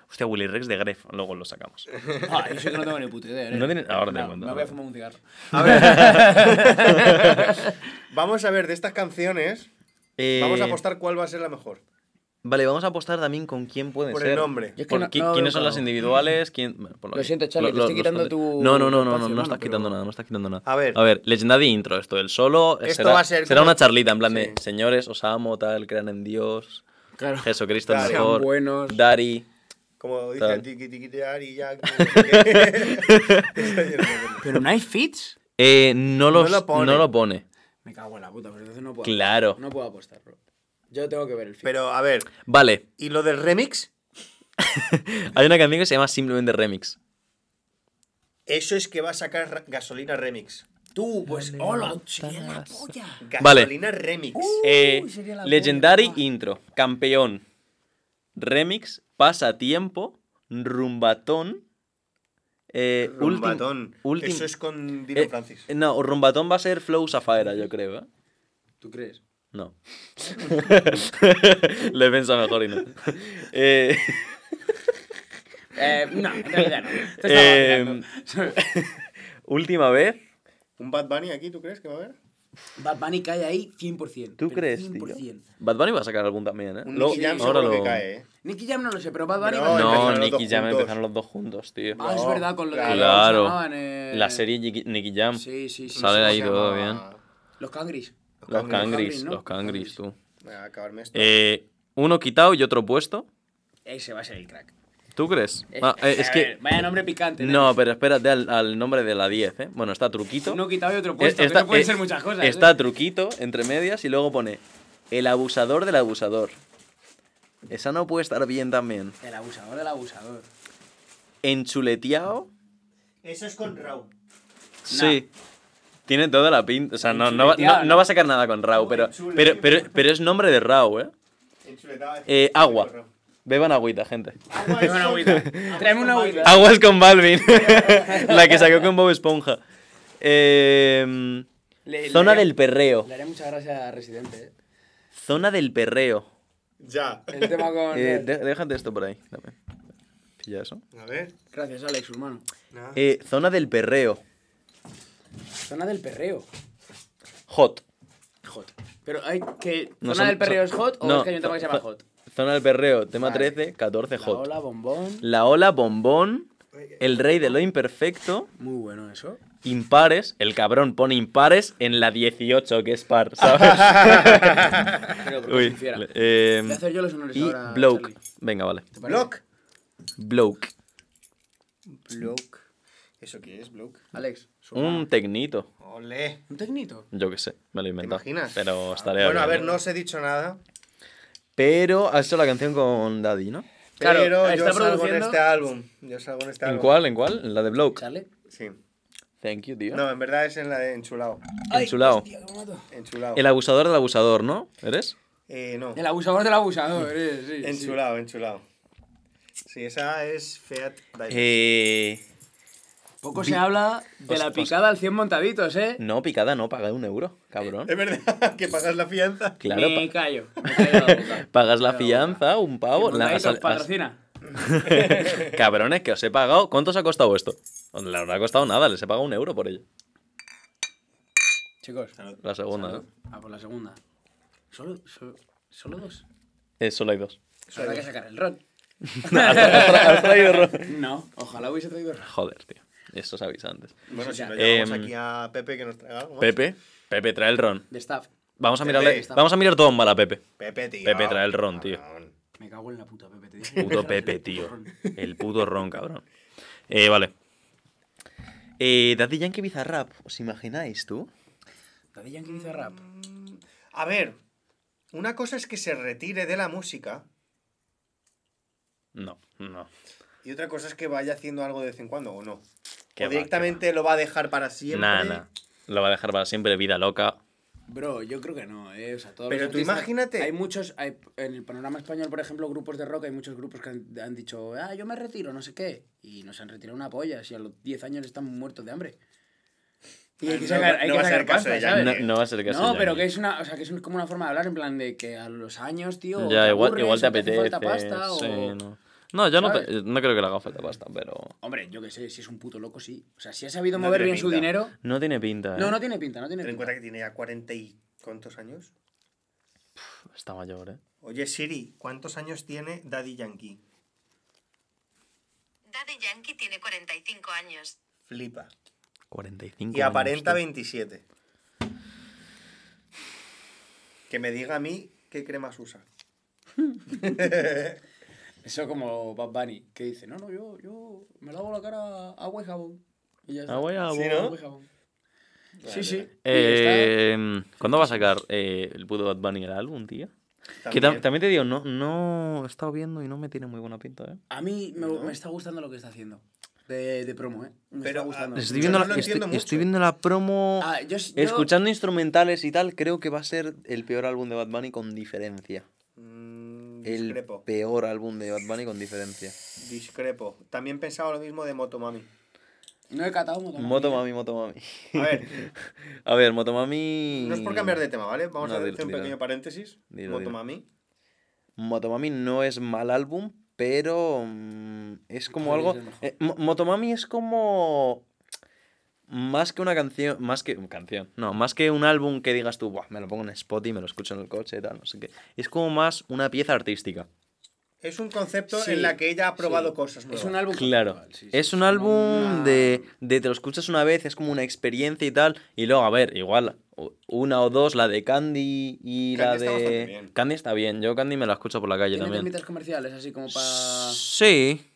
Hostia, Willy Rex de Gref, luego lo sacamos. Ah, yo sé que no tengo ni puta idea. ¿eh? No tiene- ahora te No, cuento, Me voy a te fumar un cigarro. A ver. Vamos a ver de estas canciones. Eh, Vamos a apostar cuál va a ser la mejor. Vale, vamos a apostar también con quién puede Por ser. el nombre. Yo es que Por no- qui- no ¿Quiénes son las claro. individuales? ¿Quién... bueno, por Lo siento, Charlie, te estoy quitando tu- No, no, no, no, no, no, ¿no? estás Pero- quitando nada, no estás quitando nada. A ver. A ver, Legendary Intro, esto del solo. eh, Esto será, va a ser será como- una charlita en plan de señores, os amo, tal, crean en Dios. Claro. Jesucristo es Dale. mejor. Sean buenos. Dari. Como dice el tiki tiki ya. Pero no hay feeds. Eh, no, los, lo pone. no lo pone. Me cago en la puta, pues entonces no puedo. Claro. No puedo apostar, bro. Yo tengo que ver el feed. Pero a ver, Vale, ¿y lo del remix? hay una canción que se llama simplemente Remix. Eso es que va a sacar gasolina remix. Tú, pues, hola, sería la polla. Vale. Gasolina remix. Eh, la Legendary polla, Intro, campeón. Remix, pasatiempo, rumbatón. Eh, Rumbatón. ultim- Eso es con Dino eh, Francis. No, rumbatón va a ser Flow Safaera, yo creo, ¿eh? ¿Tú crees? No. Le piensa mejor y no. Eh, Eh, no, en realidad no. Eh, última vez. ¿Un Bad Bunny aquí, tú crees que va a haber? Bad Bunny cae ahí 100%. ¿Tú crees, 100%. tío? Bad Bunny va a sacar algún también, ¿eh? Un Jam ahora seguro que lo- cae, ¿eh? Nicky Jam no lo sé, pero Bad Bunny No, va a empezaron No, Nicky Jam juntos. empezaron los dos juntos, tío. Ah, es verdad, con lo de Claro. ¿cómo se llamaban? Eh, La serie Nicky, Jam. Sí, sí, sí. Sale sí, ahí todo bien. Los Cangris. Los Cangris, los cangris, tú. Voy a acabarme esto. Eh, uno quitado y otro puesto. Ese va a ser el crack. ¿Tú crees? Es, Ah, eh, es que. ver, vaya nombre picante. No, pero espérate al, al nombre de la 10, ¿eh? Bueno, está truquito. Uno quitado y otro puesto. Eh, Eso puede eh, ser muchas cosas. Está ¿eh? truquito entre medias y luego pone el abusador del abusador. Esa no puede estar bien también. El abusador del abusador. Enchuleteado. Eso es con Raw. Sí. Tiene toda la pinta. O sea, no, no, va- no- ¿no? va a sacar nada con Rau, pero, pero, pero, pero- es nombre de Rau, ¿eh? Enchuletado, Eh, agua. Raw. Beban agüita, gente. Agua Tráeme una agüita. Tráeme una con agüita. Balvin. Aguas con Balvin. la que sacó con Bob Esponja. Eh, Le- Zona haría- del perreo. Le haría mucha gracia a Residente, ¿eh? Zona del perreo. Ya. El tema con... Eh, de- déjate esto por ahí. Dame. Pilla eso. A ver. Gracias, Alex, hermano. nada. Eh, zona del perreo. Zona del perreo. Hot. Hot. Pero hay que... No ¿Zona son- del perreo son- es hot o no, es que hay un tema que se llama zo- hot? Zona del perreo. Tema Vale. 13, 14 La hot. ola, bombón. La ola, bombón. El rey de lo imperfecto. Muy bueno eso. Impares. El cabrón pone impares en la 18, que es par, ¿sabes? Uy. eh, Voy a hacer yo los honores y ahora, bloke. Charlie. Venga, vale. ¿Te? Block. Bloke. Bloke. ¿Eso qué es, bloke? Alex. Un tecnito. Ole. ¿Un tecnito? Yo qué sé, me lo he ¿Te inventado. imaginas? Pero estaría Bueno, a ver, no os he dicho nada. Pero has hecho la canción con Daddy, ¿no? Claro, pero yo está salgo en produciendo- este álbum. Yo salgo en este ¿En álbum. cuál? ¿En cuál? ¿En la de Bloke? ¿Charlie? Sí. Thank you, tío. No, en verdad es en la de Enchulado. Enchulado. hostia. Enchulado. El abusador del abusador, ¿no? ¿Eres? Eh, no. El abusador del abusador, eh, sí, sí. Enchulado, enchulado. Sí, esa es Fiat. Eh... Poco se habla de Os- la os- picada al 100 montaditos, ¿eh? No, picada no, paga un euro, cabrón. Es verdad que pagas la fianza. Claro, Me pa- callo. Me callo la boca. pagas la fianza, un pavo. la- has- patrocina. Cabrones, que os he pagado. ¿Cuánto os ha costado esto? No le habrá costado nada, les he pagado un euro por ello. Chicos. La segunda, salud. ¿no? Ah, por la segunda. Solo, solo, solo dos. Eh, solo hay dos. Habrá que sacar el ron. ¿Has tra- has traído ron? No, ojalá hubiese traído ron. Joder, tío. Eso se avisa antes. Bueno, si Ya. lo llevamos Em, aquí a Pepe que nos traiga algo. más. Pepe, Pepe, trae el ron. De staff. Vamos a Pepe, mirarle. Vamos a mirar todo en bala, Pepe. Pepe, tío. Pepe, trae el ron, tío. Me cago en la puta, Pepe. Te dije. Puto Pepe, tío. El puto ron, cabrón. Eh, vale. Eh, Daddy Yankee Bizarrap, ¿os imagináis tú? Daddy Yankee dice rap. A ver, una cosa es que se retire de la música No, no. y otra cosa es que vaya haciendo algo de vez en cuando o no. Que o va, directamente lo va a dejar para siempre. Nada. Lo va a dejar para siempre, vida loca. Bro, yo creo que no, eh. O sea, todos Pero los tú artistas- imagínate- Hay muchos. Hay, en el panorama español, por ejemplo, grupos de rock, hay muchos grupos que han, han dicho, ah, yo me retiro, no sé qué. Y no se han retirado una polla. Si a los 10 años están muertos de hambre. Y hay que no sacar, hay no que va a ser sacar caso de pasta. ¿sabes? No, no va a ser que No, pero que es una, o sea, que es un- como una forma de hablar en plan de que a los años, tío, Ya, te igual, aburres, igual te hace apetece. falta pasta, sí, o... no. No, yo no, no creo que le haga falta pasta, pero. Hombre, yo qué sé, si es un puto loco, sí. O sea, si ha sabido No mover bien su pinta. dinero... No tiene pinta, ¿eh? No, no tiene pinta, no tiene Ten en pinta. cuenta que tiene ya 40 y... ¿Cuántos años? Está mayor, ¿eh? Oye, Siri, ¿cuántos años tiene Daddy Yankee? Daddy Yankee tiene 45 años. Flipa. 45 Y años, aparenta tío. 27. Que me diga a mí qué cremas usa. Eso como Bad Bunny, que dice, no, no, yo, yo me lavo la cara agua y jabón. Y ya está. Agua y jabón. ¿Sí, no? Agua y jabón. Sí, sí. Eh, ¿Cuándo va a sacar eh, el puto Bad Bunny el álbum, tío? Que tam- También. también te digo, no, no he estado viendo y no me tiene muy buena pinta, ¿eh? A mí me, ¿No? me está gustando lo que está haciendo. De, de promo, ¿eh? Me Pero, está gustando. ah, Estoy viendo, no la, estoy, viendo la promo, Ah, yo, yo- escuchando instrumentales y tal, creo que va a ser el peor álbum de Bad Bunny con diferencia. Mm, El discrepo. peor álbum de Bad Bunny con diferencia. Discrepo. También pensaba lo mismo de Motomami. No he catado Motomami. Motomami, Motomami. A ver, A ver, Motomami... no es por cambiar de tema, ¿vale? Vamos No, a hacer un dilo. pequeño paréntesis. Dilo, dilo. Motomami. Motomami no es mal álbum, pero mm, es como algo... mejor. eh, Mo- Motomami es como... Más que una canción, más que canción, no, más que un álbum que digas tú, Buah, me lo pongo en Spotify, me lo escucho en el coche y tal, no sé qué. Es como más una pieza artística. Es un concepto Sí, en la que ella ha probado sí. cosas nuevas. Es un álbum Claro, sí, sí, es un álbum una- de, de te lo escuchas una vez, es como una experiencia y tal, y luego, a ver, igual, una o dos, la de Candy y Candy la de... bien. Candy está bien, yo Candy me la escucho por la calle Tiene también. comerciales, así como para... Sí,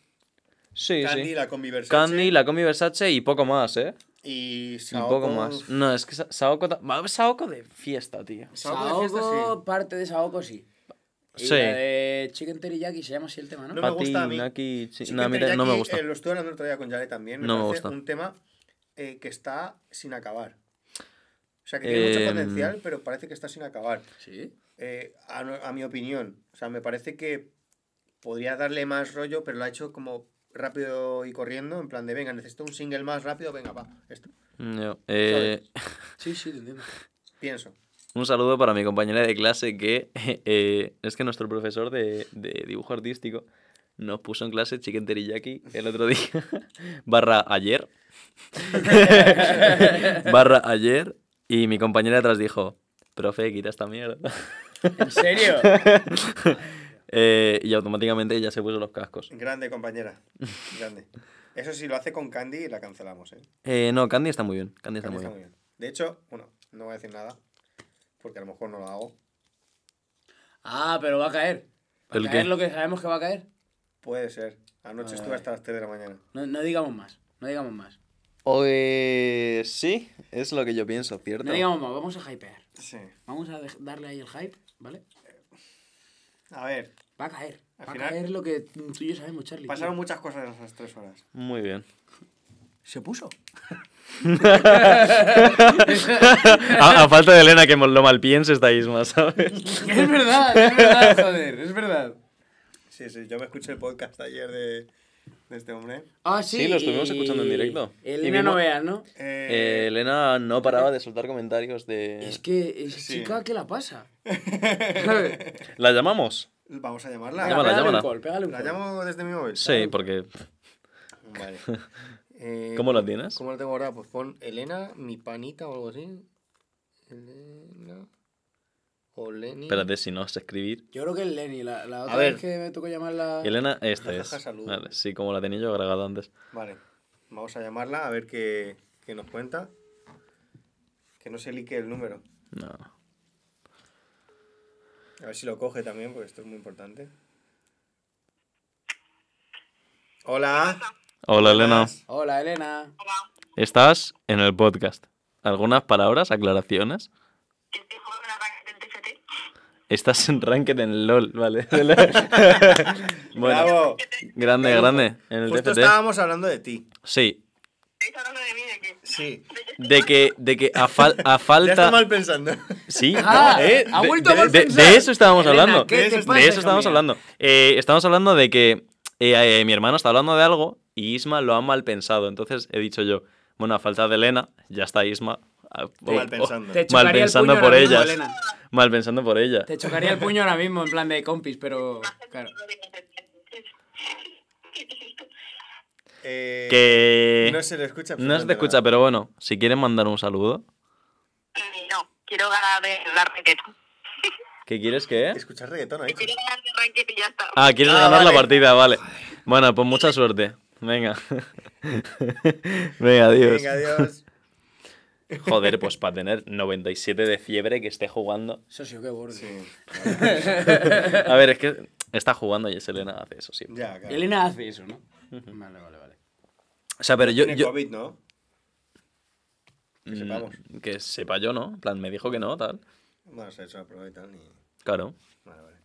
sí, Candy, sí. la Combi Versace Candy, la Comi Versace y poco más, ¿eh? Y Y Saoko. poco más. No, es que Sa- Saoko... Saoko de fiesta, tío. Saoko de fiesta, sí. parte de Saoko, sí. Y Sí. la de Chicken Teriyaki se llama así el tema, ¿no? No me gusta a mí. Naki, chi- Chicken no, a mí te- no me gusta. eh, lo estuve hablando el otro día con Yale también. Me No me parece gusta. un tema eh, que está sin acabar. O sea, que tiene mucho Em. potencial, pero parece que está sin acabar. Sí. Eh, a, a mi opinión. O sea, me parece que podría darle más rollo, pero lo ha hecho como rápido y corriendo, en plan de, venga, necesito un single más rápido, venga, va, esto. Yo, eh, Sí, sí, te entiendo. Pienso. un saludo para mi compañera de clase que eh, es que nuestro profesor de, de dibujo artístico nos puso en clase chicken teriyaki el otro día, barra ayer, barra ayer, y mi compañera de atrás dijo, profe, quita esta mierda. ¿En serio? Eh, y automáticamente ella se puso los cascos. Grande, compañera. Grande. Eso sí, lo hace con Candy la cancelamos, ¿eh? Eh, no, Candy está muy bien. Candy está Candy muy está bien. muy bien. De hecho, bueno, no voy a decir nada, porque a lo mejor no lo hago. Ah, pero va a caer. ¿Va ¿El a caer qué? lo que sabemos que va a caer? Puede ser. Anoche estuve hasta las 3 de la mañana. No, no digamos más. No digamos más. Eh, sí, es lo que yo pienso, ¿cierto? No digamos más. Vamos a hypear. Sí. Vamos a darle ahí el hype, ¿vale? A ver, Va a caer. Al Va a caer lo que tú y yo sabemos, Charlie. tío. pasaron muchas cosas en esas 3 horas. Muy bien. Se puso. A, a falta de Elena que lo malpiense esta Isma, ¿sabes? es verdad, es verdad, joder. Es verdad. Sí, sí, yo me escuché el podcast ayer de, de este hombre. Ah, sí. Sí, lo estuvimos y- escuchando en directo. Y Elena mismo- no veas, ¿no? Eh, Eh, Elena no paraba de soltar comentarios de... Es que Sí. chica, ¿qué la pasa? ¿La llamamos? Vamos a llamarla. Venga, Llámala, pégale llámala. un call, pégale un ¿La call. llamo desde mi móvil? Sí, porque... Vale. Eh, ¿Cómo la tienes? ¿Cómo la tengo ahora? Pues pon Elena, mi panita o algo así. Elena. O Lenny. Espérate, si no sé escribir. Yo creo que es Lenny. La, la otra vez que me tocó llamarla... Elena, esta es. Vale, sí, como la tenía yo agregada antes. Vale. Vamos a llamarla a ver qué, qué nos cuenta. Que no se lique el número. No. A ver si lo coge también, porque esto es muy importante. Hola. Hola, Elena. Hola, Elena. Estás en el podcast. ¿Algunas palabras, aclaraciones? Estás en Ranked en LOL, vale. bueno, Bravo. grande, grande. En el Justo TFT. estábamos hablando de ti. Sí. ¿Estáis hablando de mí? Sí. De que, de que a, fal- a Ya está falta. mal pensando. Sí, Ah, no, ¿eh? ha De- vuelto a de, mal de- pensar. de eso estábamos Elena, hablando. ¿qué te de pasa, eso estábamos mía? hablando. Eh, estamos hablando de que eh, eh, mi hermano está hablando de algo y Isma lo ha mal pensado. Entonces he dicho yo, bueno, a falta de Elena, ya está Isma. ah, o- Mal o- pensando. Te mal pensando puño por mismo, ellas. Mal pensando por ella. Te chocaría el puño ahora mismo, en plan de compis, pero... Claro. Eh, Que No se le escucha. no se te absolutamente escucha, nada. pero bueno, si quieren mandar un saludo. No, quiero ganar de la raqueta. ¿Qué quieres que? Escuchar reggaetón ahí. Quiero ganar de raqueta y ya está. Ah, quieres Ah, ganar la partida, vale. Bueno, pues mucha suerte. Venga. Venga, adiós. Venga, adiós. Joder, pues para tener 97 de fiebre que esté jugando. Socio, qué borde. Sí. A ver, es que está jugando y Selena hace eso siempre. Ya, claro. Elena hace eso, ¿no? Vale, vale, vale. O sea, pero yo. Tiene yo COVID, ¿no? Que Mm, sepamos. que sepa yo, ¿no? En plan, me dijo que no, tal. Bueno, se ha hecho la prueba y tal. Y... Claro. Vale, vale.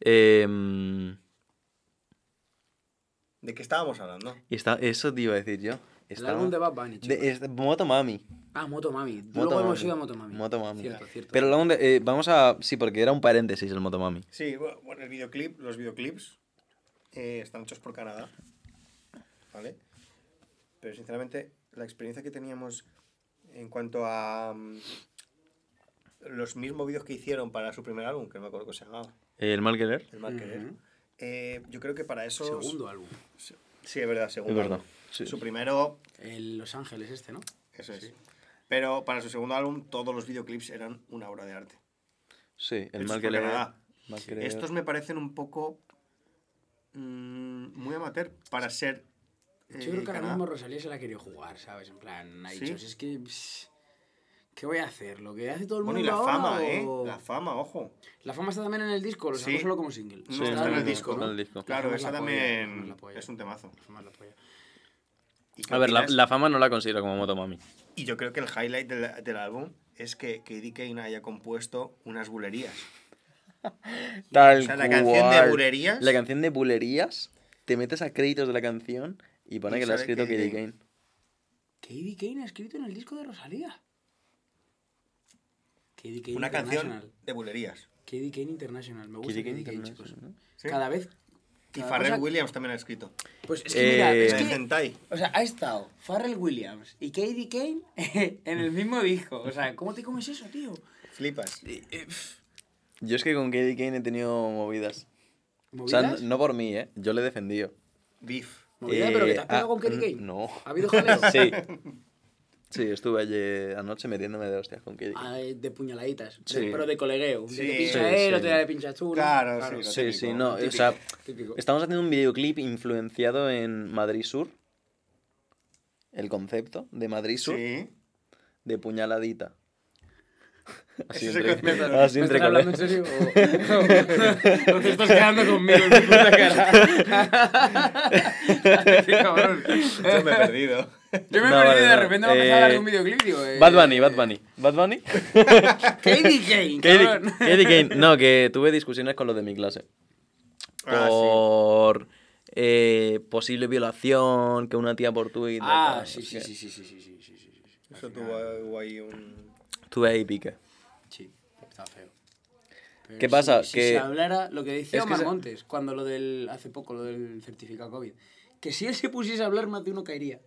Em, ¿De qué estábamos hablando? y está, eso te iba a decir yo. El álbum de Bad Bunny, de, es de Motomami. Ah, Motomami. Motomami. Luego hemos ido a Motomami. Motomami. Cierto, cierto. Pero el álbum de- eh, vamos a. Sí, porque era un paréntesis el Motomami. Sí, bu- bueno, el videoclip, los videoclips eh, están hechos por Canadá. ¿Vale? Pero sinceramente, la experiencia que teníamos en cuanto a mm, los mismos vídeos que hicieron para su primer álbum, que no me acuerdo cómo se llamaba, El mal querer. El Mal Querer, eh, yo creo que para esos... Segundo álbum. Sí, es verdad, segundo. Es verdad, sí. Su primero, El Los Ángeles este, ¿no? eso es. Pero para su segundo álbum, todos los videoclips eran una obra de arte. Sí, el mal querer. Estos me parecen un poco mm, muy amateur para ser. Yo eh, creo que ahora mismo Rosalía se la quería jugar, ¿sabes? En plan, ha ¿Sí? dicho, "Si es que... pss, ¿Qué voy a hacer? ¿Lo que hace todo el Bueno, y mundo la ahora fama, ¿eh? o- La fama, ojo. La fama está también en el disco, lo sacó Sí. solo como single. No, Sí, está en el no, disco, está en ¿no? el disco. Claro, esa también la polla. es un temazo. La fama es la polla. ¿Y qué A ver, la, la fama no la considero como Motomami. Y yo creo que el highlight del, del álbum es que Katie Kane haya compuesto unas bulerías. Tal O sea, la canción de. Bulerías. La canción de Bulerías, te metes a créditos de la canción y pone Y que la ha escrito Katie Kane. Katie Kane ha escrito en el disco de Rosalía. Katie Kane Una canción de bulerías. Katie Kane International. Me gusta Katie Katie Kane Kane, chicos. Cada vez Y cosa- Williams también ha escrito. Pues es que mira, Eh, es que, Hentai. o sea, ha estado Pharrell Williams y Katie Kane en el mismo disco. O sea, ¿cómo te comes eso, tío? Flipas. Yo es que con Katie Kane he tenido movidas. O sea, ¿Movidas? no, no por mí, ¿eh? Yo le he defendido. Beef. ¿Movidas? ¿Pero que te has Eh, pegado ah, con n- Kane? No. ¿Ha habido jaleo? Sí. Sí, estuve ayer anoche metiéndome de hostias con Kane. Ah, de puñaladitas. de- Sí. pero de colegueo. Sí, de te pincha sí, él, sí. otro día le pinchas tú. ¿no? Claro, sí, lo Sí, típico, sí, no, o típico, sea, típico. estamos haciendo un videoclip influenciado en Madrid Sur. El concepto de Madrid Sur, Sí. de puñaladita. Así entre, así ¿Me entre hablando en serio? ¿O, o te estás quedando conmigo en mi puta cara? Sí, cabrón. Yo me he perdido. Yo me he No, perdido vale, y de repente me he empezado a hablar de Eh, un videoclip, digo... eh, Bad Bunny, Bad Bunny. Bad Bunny. Katie Kane, Katie, cabrón. Katie Kane. No, que tuve discusiones con los de mi clase. Ah, sí. Por eh, posible violación, que una tía por Twitter. Ah, sí, sí, sí, sí, sí, sí, sí, sí, sí. Eso tuvo, ahí un... Tuve ahí pique. Pero ¿Qué si- pasa? Si, Que- se hablara lo que decía Es que Omar se- Montes, cuando lo del... Hace poco, lo del certificado COVID. Que si él se pusiese a hablar, más de uno caería.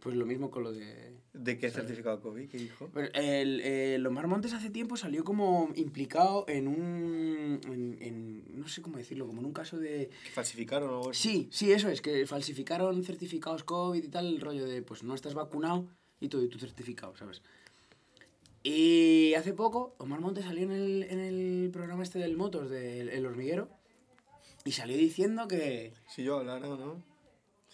Pues lo mismo con lo de... ¿De qué certificado COVID? ¿Qué dijo? Pero el, el Omar Montes hace tiempo salió como implicado en un... En, en- no sé cómo decirlo, como en un caso de... ¿Que falsificaron o algo así? Sí, sí, eso es, que falsificaron certificados COVID y tal, el rollo de, pues no estás vacunado y todo, y tu certificado, ¿sabes? Y hace poco, Omar Montes salió en el, en el programa este del Motos, del El Hormiguero, y salió diciendo que... Si yo hablara, ¿no?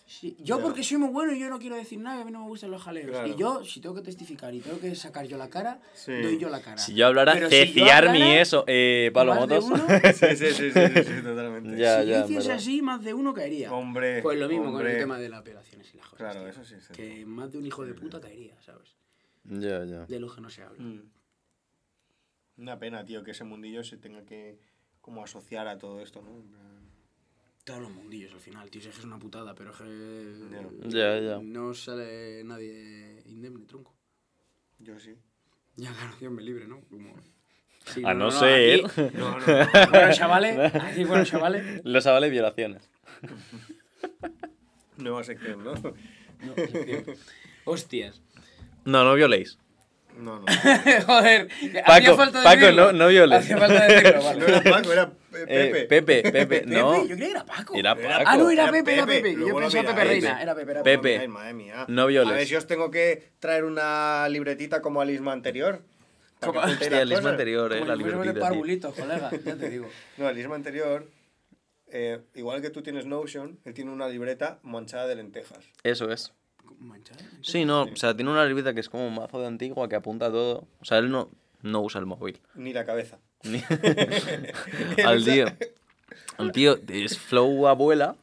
sí, yo Ya. porque soy muy bueno y yo no quiero decir nada, a mí no me gustan los jaleos. Claro. Y yo, si tengo que testificar y tengo que sacar yo la cara, Sí. doy yo la cara. Si yo hablara, si ceciar mi hablara, eso. Eh, Pablo más de Motos. uno, Sí, sí, sí, sí, totalmente. Ya, si ya, hiciese así, más de uno caería. Hombre, Pues lo mismo con hombre. el tema de las operaciones y las cosas. Claro, tío. eso sí. sí. Que más de un hijo de puta caería, ¿sabes? Ya, ya. De que no se habla. Mm. Una pena, tío, que ese mundillo se tenga que como asociar a todo esto, ¿no? Todos los mundillos al final, tío, si es que es una putada, pero es que. No sale nadie indemne, tronco. Yo sí. Ya, claro, Dios me libre, ¿no? Como... Sí, A no ser- aquí- No, no, Bueno, chavales, aquí, bueno, chavales. Los avales violaciones. nueva sección, ¿no? No. Hostias. No, no violéis. No, no. Joder, hacía Paco, falta Paco, decirlo. no- no violes. Hacía falta decirlo, vale. No era Paco, era Eh, Pepe. Pepe, Pepe, no. Pepe, yo creía que era Paco. Era Paco. Ah, no, era Era Pepe, era Pepe. Yo luego lo pensaba Pepe. Reina. Era Pepe, era Pepe. Ay, madre mía. No violes. A ver si os tengo que traer una libretita como Alisma anterior. para que Como- Hostia, el isma anterior, eh, Como la de libretita. tío. parvulitos, colega, ya te digo. No, el Isma anterior, eh, igual que tú tienes Notion, él tiene una libreta manchada de lentejas. Eso es. Manchado. Sí, no, o sea, tiene una libreta que es como un mazo de antigua que apunta todo. O sea, él no, no usa el móvil. Ni la cabeza. Ni- al tío. El tío es flow abuela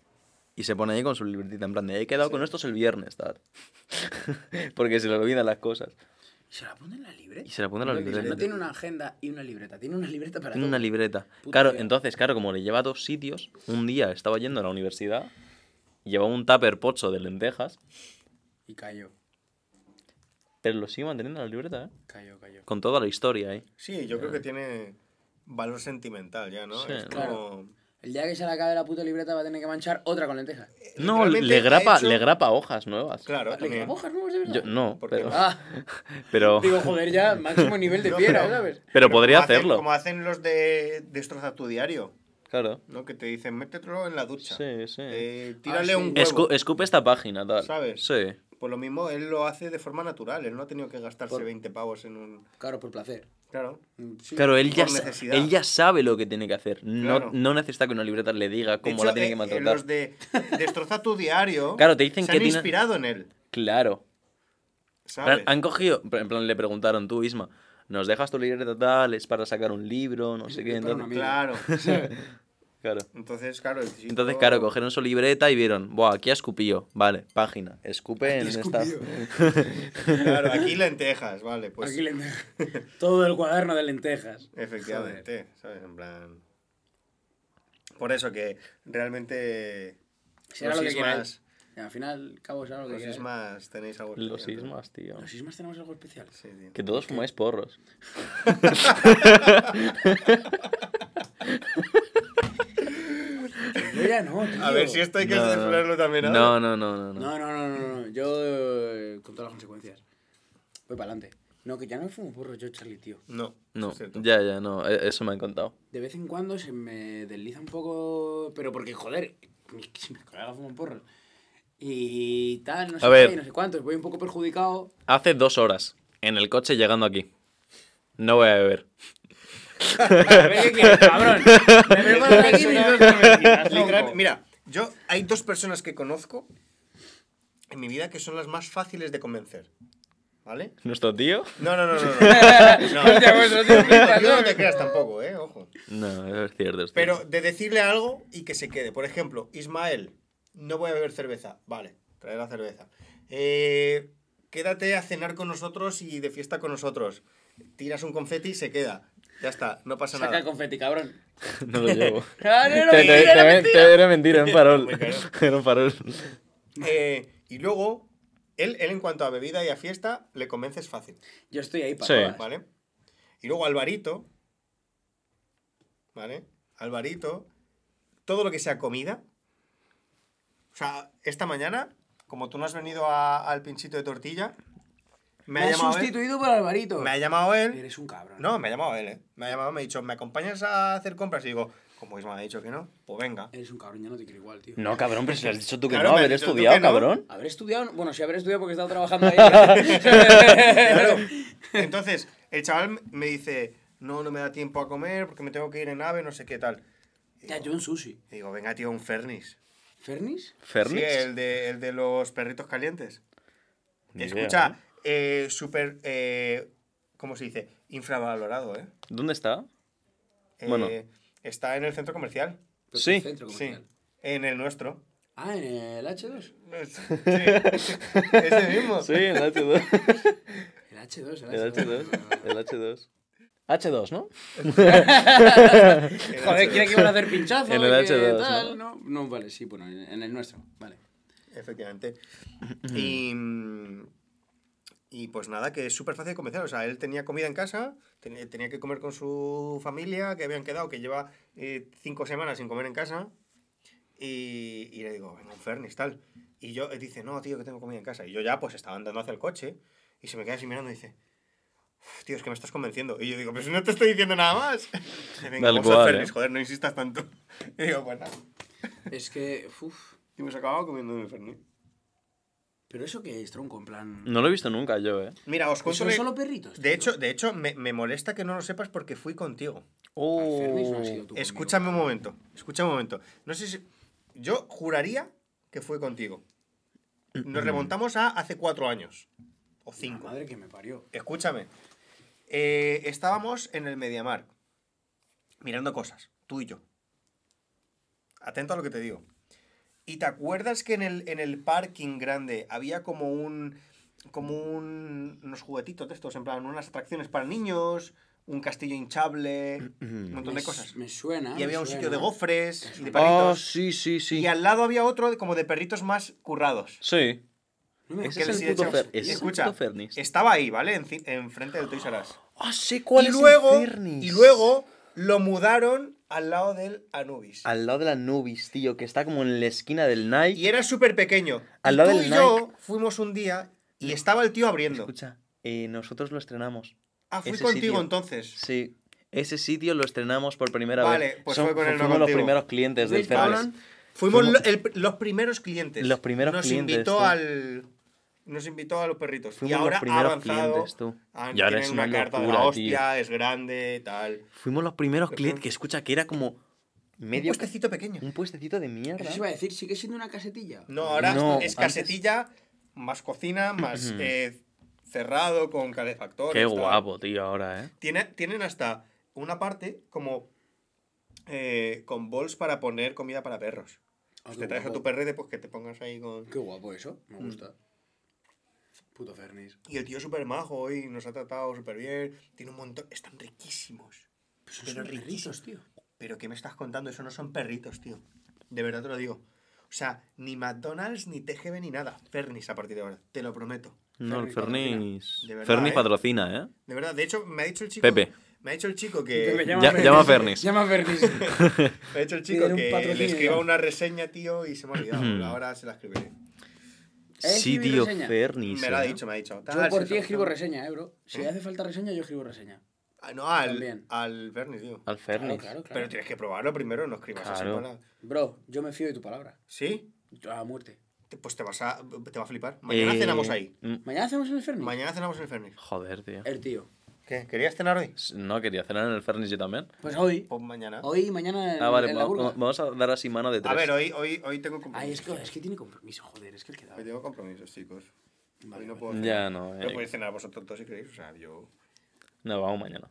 y se pone ahí con su libretita en plan de he quedado con estos el viernes, tal. Porque se le olvidan las cosas. ¿Y se la pone en la libreta? Y se la pone en la No, libreta. No tiene una agenda y una libreta. Tiene una libreta para Tiene todo. una libreta. Puta Claro, entonces, claro, como le lleva a dos sitios, un día estaba yendo a la universidad, llevaba un tupper pocho de lentejas, Y cayó. pero lo sigue manteniendo en la libreta, ¿eh? Cayó, cayó. Con toda la historia ahí. Sí, yo creo que tiene valor sentimental ya, ¿no? Sí, es claro. como... El día que se le acabe la puta libreta va a tener que manchar otra con lentejas. No, Realmente le grapa, hecho- le grapa hojas nuevas. Claro, ¿Le quedan hojas nuevas de verdad? Yo, no, ¿Por qué pero, no? Ah, pero, digo, joder, ya, máximo nivel de No, piedra, pero- ¿sabes? pero podría como hacen- hacerlo. como hacen los de Destroza tu diario, Claro. ¿no? Que te dicen, métetelo en la ducha. Sí, sí. Eh, tírale Ah, un sí. huevo. Escu- escupe esta página, tal. ¿Sabes? Sí. Pues lo mismo, él lo hace de forma natural. Él no ha tenido que gastarse Por- 20 pavos en un... Claro, por placer. Claro. Mm, sí. Claro, él ya, necesidad. él ya sabe lo que tiene que hacer. No, Claro. no necesita que una libreta le diga De cómo hecho, la tiene eh, que eh, maltratar. los de Destroza tu diario Claro, te dicen se que han tiene- inspirado en él. Claro. ¿Sabes? Han cogido, en plan, le preguntaron, tú, Isma, ¿nos dejas tu libreta tal? ¿Es para sacar un libro? No sé qué. Entonces. Claro. claro. Entonces, claro. el chico- Entonces, claro, cogieron su libreta y vieron, Buah, aquí ha escupido. Vale, página. Escupe en esta. Claro, aquí lentejas, vale. Pues Aquí lentejas. Todo el cuaderno de lentejas. efectivamente, ¿sabes? En plan... Por eso que realmente... Será los lo que ismas, queráis. Al final, cabo, será lo que los queráis. ismas tenéis algo Los especial, ¿no? sismas, tío. Los sismas tenemos algo especial. Sí, tío. Que todos fumáis porros. ya no, tío. A ver si esto hay que No, censurarlo también. ahora. No, no, no, no. no. No, no, no, no, no. Yo, eh, con todas las consecuencias. Voy para adelante. No, que ya no me fumo porro yo, Charlie, tío. No, No, ya, ya, no. e- Eso me han contado. De vez en cuando se me desliza un poco. Pero porque, joder, mis, mis colegas fuman porros. Y tal, no sé A ver. qué, no sé cuántos. Voy un poco perjudicado. Hace dos horas, en el coche llegando aquí. No voy a beber. Mira, yo hay dos personas que conozco en mi vida que son las más fáciles de convencer. ¿Vale? ¿Nuestro tío? No, no, no, no. no. no. Pues, Yo no te creas tampoco, eh, ojo. No, es cierto. es. Pero de decirle algo y que se quede. Por ejemplo, Ismael, no voy a beber cerveza. Vale, trae la cerveza. Eh, quédate a cenar con nosotros y de fiesta con nosotros. Tiras un confeti y se queda. Ya está, no pasa Saca nada. confeti, cabrón. No lo llevo. Ah, no, no, Te- te- mentira, te- mentira. te- Era mentira, era un farol. Era un farol. Eh, y luego, él, él en cuanto a bebida y a fiesta, le convences fácil. Yo estoy ahí para Sí. todas. ¿Vale? Y luego Alvarito, ¿vale? Alvarito, todo lo que sea comida. O sea, esta mañana, como tú no has venido a- al pinchito de tortilla, me, Me ha llamado él. sustituido por Alvarito. Me ha llamado él. Eres un cabrón. No, me ha llamado él, ¿eh? Me ha llamado, me ha dicho, ¿me acompañas a hacer compras? Y digo, como Isma ha dicho que no, pues venga. Eres un cabrón, ya no te quiero igual, tío. No, cabrón, pero si le has dicho tú que Claro, no, me haber estudiado, no. cabrón. Haber estudiado, bueno, sí haber estudiado porque he estado trabajando ahí. Claro. Entonces, el chaval me dice, no, no me da tiempo a comer porque me tengo que ir en ave, no sé qué tal. Y ya, digo, yo un sushi. y digo, venga, tío, un Fernis. ¿Fernis? ¿Fernis? Sí, el de, el de los perritos calientes. Ni idea, Escucha, eh, súper, eh, ¿cómo se dice? Infravalorado, ¿eh? ¿Dónde está? Eh, Bueno. Está en el centro comercial. Pero Sí, un centro Sí, comercial. en el nuestro. Ah, en el H2. Sí, ese mismo. Sí, el H2. El H2, el El H2. H2. El H2. H2, ¿no? Joder, quiere que iban a hacer pinchazo. En el que H2, tal, ¿no? No, vale, sí, bueno, en en el nuestro, vale. Efectivamente. y, y pues nada, que es súper fácil de convencer. O sea, él tenía comida en casa, ten- tenía que comer con su familia, que habían quedado, que lleva eh, cinco semanas sin comer en casa. Y, y le digo, venga, un Fernis, tal. Y yo, él dice, no, tío, que tengo comida en casa. Y yo ya, pues, estaba andando hacia el coche. Y se me queda así mirando y dice, "Uf, tío, es que me estás convenciendo. Y yo digo, pero si no te estoy diciendo nada más. Y venga, vamos al cual, Fernis, ¿eh? joder, no insistas tanto. Y digo, pues nada. Es que, uff. Y me acababa comiendo el Fernis. Pero eso que es tronco, en plan. No lo he visto nunca yo, ¿eh? Mira, os cuento... Son solo perritos. De hecho, de hecho me, me molesta que no lo sepas porque fui contigo. No conmigo, Escúchame un momento, escúchame un momento. No sé si... Yo juraría que fui contigo. Nos remontamos a hace cuatro años. O La cinco. madre que me parió. Escúchame. Eh, estábamos en el Mediamar. Mirando cosas. Tú y yo. Atento a lo que te digo. ¿Y te acuerdas que en el, en el parking grande había como un... Como un, unos juguetitos de estos, en plan, unas atracciones para niños, un castillo hinchable, un montón de cosas. Me suena. Y había un sitio de gofres y de Ah, perritos. sí, sí, sí. Y al lado había otro de- como de perritos más currados. Sí. Que el puto Fer- ese es el Escucha, puto Fernis. estaba ahí, ¿vale? En, enfrente del Toys R Us. Ah, sé cuál y es luego, el Fernis. Y luego lo mudaron al lado del Anubis. Al lado de la Nubis, tío, que está como en la esquina del Nike. Y era súper pequeño. Al y lado tú del y yo fuimos un día y estaba el tío abriendo. Escucha, eh, nosotros lo estrenamos. ah, fui ese contigo sitio. entonces. Sí. Ese sitio lo estrenamos por primera Vale, vez. pues Son- fue con no fuimos los contigo. primeros clientes del. Paulon. Fuimos Fuimos- lo- el- los primeros clientes. Los primeros nos clientes, Invitó tú. al, nos invitó a los perritos. Fuimos y ahora los primeros ha avanzado. clientes, tú. ah, Y ahora tiene es una una carta de la tío. hostia, es grande, tal. Fuimos los primeros clientes que escucha que era como medio Un puestecito pequeño. un puestecito de mierda. Eso iba a decir, sigue siendo una casetilla. No, ahora No, es antes- casetilla, más cocina, más eh, cerrado, con calefactor. Qué tal. guapo, tío, ahora, ¿eh? Tiene, tienen hasta una parte como eh, con bols para poner comida para perros. Ah, Pues te traes a tu perrete, pues que te pongas ahí con... Qué guapo eso, me Mm. Puto Fernis. Y el tío es súper majo y nos ha tratado súper bien. Tiene un montón... Están riquísimos. Pues son Pero perritos, riquísimos. tío. Pero ¿qué me estás contando? Eso no son perritos, tío. De verdad te lo digo. O sea, ni McDonald's, ni TGV, ni nada. Fernis a partir de ahora. Te lo prometo. No, el Fernis Fernis. Fernis ¿eh? patrocina, ¿eh? De verdad. De hecho, me ha dicho el chico... Pepe. Me ha dicho el chico Pepe, que. Ya- llama a Fernis. Llama a Fernis. Me ha dicho el chico que le escriba una reseña, tío, y se me ha olvidado. Ahora se la escribiré. Sí, escribir tío, reseña? Fernis. Me lo ha ¿eh? dicho, me ha dicho. Yo por ti escribo reseña, eh, bro. Si ¿Eh? hace falta reseña, yo escribo reseña. Ah, No, al, También. al Fernis, tío. Al Claro, Fernis. claro, claro. Pero tienes que probarlo primero, no escribas Claro. así para... Bro, yo me fío de tu palabra. ¿Sí? Yo a muerte. Te- Pues te vas a, te va a flipar. Mañana Eh, cenamos ahí. mm, ¿Mañana hacemos en el Fernis? Mañana cenamos en el Fernis. Joder, tío. El tío. ¿Qué? ¿Querías cenar hoy? No, quería cenar en el Fernis yo también. Pues hoy. Pues mañana. Hoy y mañana en, Ah, vale, en la va- burga. va- vamos a dar así mano de tres. A ver, hoy, hoy, hoy tengo compromisos. Ay, es que, es que tiene compromiso, joder, es que el que da. Hoy tengo compromisos, chicos. Vale, hoy no puedo cenar. Ya no, Pero eh. podéis cenar vosotros dos si queréis. O sea, yo... No, vamos mañana.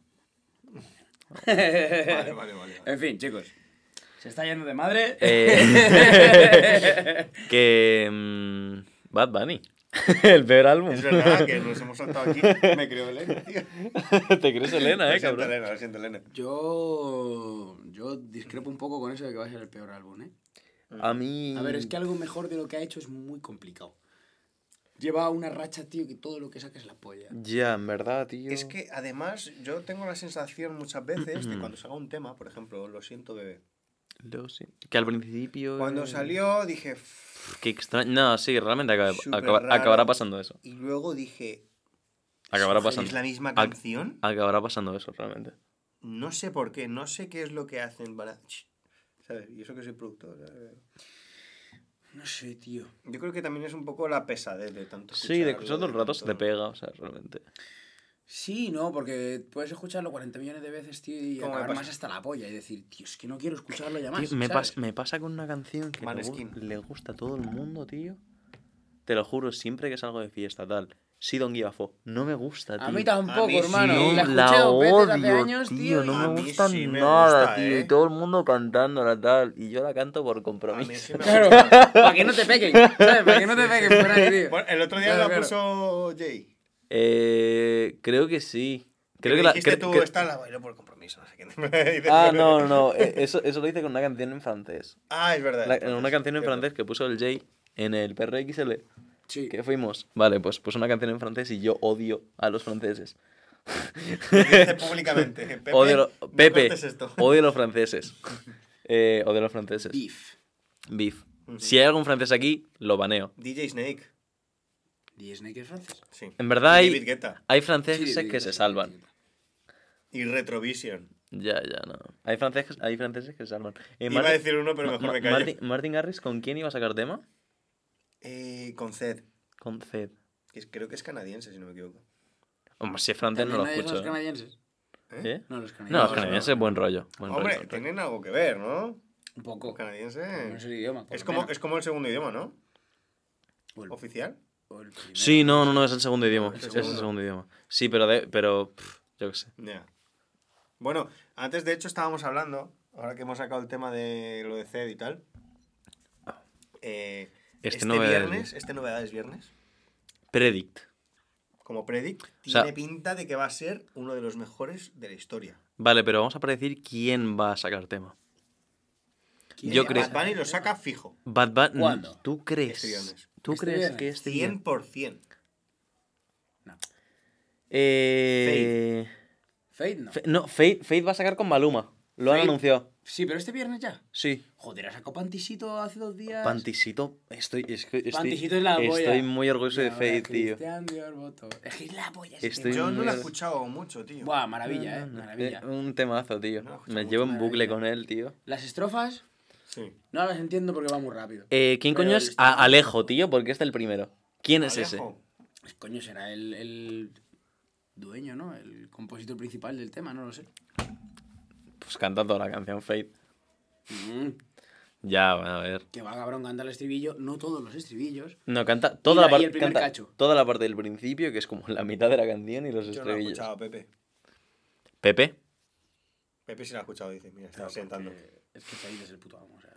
Vale, vale, vale. vale. En fin, chicos. Se está yendo de madre. Eh, que. mm, Bad Bunny. el peor álbum. Es verdad que nos hemos saltado aquí. Me creo Elena, tío. Te crees Elena, Lo eh, siento, cabrón. Elena, lo siento, Elena. Yo. Yo discrepo un poco con eso de que va a ser el peor álbum, ¿eh? A mí. A ver, es que algo mejor de lo que ha hecho es muy complicado. Lleva una racha, tío, que todo lo que saca es la polla. Ya, en verdad, tío. Es que además yo tengo la sensación muchas veces de cuando salga un tema, por ejemplo, Lo siento bebé. Lo sé. Que al principio. Cuando eh, salió dije, Qué extraño. No, sí, realmente acaba- Súper acaba- raro. acabará pasando eso. y luego dije, Acabará "Joder, pasando. ¿Es la misma Ac- canción? Acabará pasando eso, realmente. No sé por qué, no sé qué es lo que hacen para... ¿Sabes? Y eso que soy productor. ¿sabes? No sé, tío. Yo creo que también es un poco la pesadez de tanto Sí, de todo el rato se te pega, o sea, realmente. Sí, no, porque puedes escucharlo 40 millones de veces, tío, y ¿Cómo me acabar pasa? más hasta la polla y decir, tío, es que no quiero escucharlo ya más. Tío, me, pas- me pasa con una canción que le, le gusta a todo el mundo, tío. Te lo juro, siempre que salgo de fiesta, tal. Sí, Don fuck. No me gusta, tío. A mí tampoco, A mí sí. hermano. No, la la hace odio, años, tío. tío. No me gusta sí me nada, gusta, tío. ¿eh? Y todo el mundo cantándola, tal. Y yo la canto por compromiso. sí Claro, para que no te peguen, ¿sabes? Para que no te peguen por ahí, tío. Bueno, el otro día Claro, la claro. puso Jay. Eh, creo que sí. Creo que la. dijiste tú, cre- esta la bailo por compromiso, Ah, no, no, no. eh, Eso, eso lo hice con una canción en francés. Ah, es verdad. La- entonces, una canción en francés que puso el Jay en el PRXL. Sí. ¿Qué fuimos? Vale, pues puso una canción en francés y yo odio a los franceses. Lo dice públicamente. Pepe, odio, lo- Pepe, odio a los franceses. Eh, odio a los franceses. Beef. Beef. Ujú. Si hay algún francés aquí, lo baneo. DJ Snake. ¿Y Snake es francés? Sí. En verdad hay, franceses que se salvan. Y Retrovision. Ya, ya, no. Hay franceses, hay franceses que se salvan. Eh, Iba a decir uno, pero mejor Ma- me callo. Martin, Martin Garrix, ¿con quién iba a sacar tema? Eh, con Zed. Con Zed. Que creo que es canadiense, si no me equivoco. Hombre, si es francés no ¿También lo son escucho. los canadienses? ¿Eh? No, los No, canadienses. los canadienses, buen rollo. Buen Hombre, rollo, buen rollo. tienen algo que ver, ¿no? Un poco. Canadiense. No es el idioma. por Es lo como, es como el segundo idioma, ¿no? Oficial. O el primero. Sí, no, no, no, es el segundo idioma. Es el Es el segundo. idioma. Sí, pero, de, pero pff, yo qué sé. Ya. Bueno, antes de hecho estábamos hablando, ahora que hemos sacado el tema de lo de CED y tal. eh, Este este novedades, viernes, este novedades viernes, Predict. como Predict, O sea- tiene pinta de que va a ser uno de los mejores de la historia. Vale, pero vamos a predecir quién va a sacar tema. ¿Quién yo creo- Bad Bunny lo saca fijo, Bad Bunny. ¿Tú crees? Este viernes. ¿Tú Este crees viernes. que este día- 100%. Eh... Fate no. Fe- no, Fate, Fate va a sacar con Maluma. Lo han anunciado. Sí, pero este viernes ya. Sí. Joder, ha sacado Pantisito hace dos días. Pantisito, estoy, es que estoy, Pantisito es la polla. estoy muy orgulloso de Fate, tío. Es que es la polla. Estoy. Yo no lo he escuchado mucho, tío. Buah, maravilla, No, eh. no, no. Maravilla. Eh, un temazo, tío. No Me llevo en bucle maravilla. con él, tío. Las estrofas Sí. no las entiendo porque va muy rápido. Eh, ¿Quién Pero coño el es está- A- Alejo, tío? Porque es el primero. ¿Quién es ese? Alejo. Coño, será el, el dueño, ¿no? El compositor principal del tema, no lo sé. Pues canta toda la canción Fate. Mm, Ya, bueno, a ver. que va, cabrón, canta el estribillo. No todos los estribillos. No, canta Y toda la- la, y parte. el primer canta cacho. toda la parte del principio, que es como la mitad de la canción y los Yo no lo he estribillos. escuchado, Pepe. Pepe. Pepe sí lo ha escuchado, dice. Mira, está Claro, sentando. porque Es que Fate es el puto amo. O sea,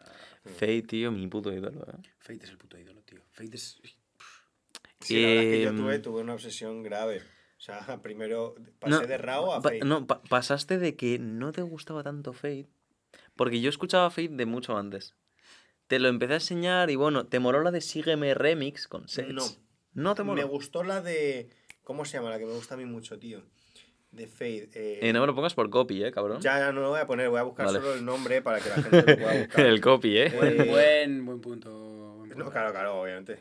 Fate, tío, mi puto ídolo, eh. Fate es el puto ídolo, tío. Fate es. Sí, la verdad es que yo Em, tuve, tuve una obsesión grave. O sea, primero pasé No, de Rao a pa- Fate. no, pa- pasaste de que no te gustaba tanto Fate. Porque yo escuchaba Fate de mucho antes. Te lo empecé a enseñar y bueno, te moló la de Sígueme Remix con Sets. No. No te Me moló. gustó la de. ¿Cómo se llama? La que me gusta a mí mucho, tío. De Fade. eh, Eh, no me lo pongas por copy, eh, cabrón. Ya, ya no lo voy a poner, voy a buscar Vale. solo el nombre para que la gente lo pueda buscar. El copy, eh. Eh, Buen, buen punto. buen No, punto. claro, claro, obviamente.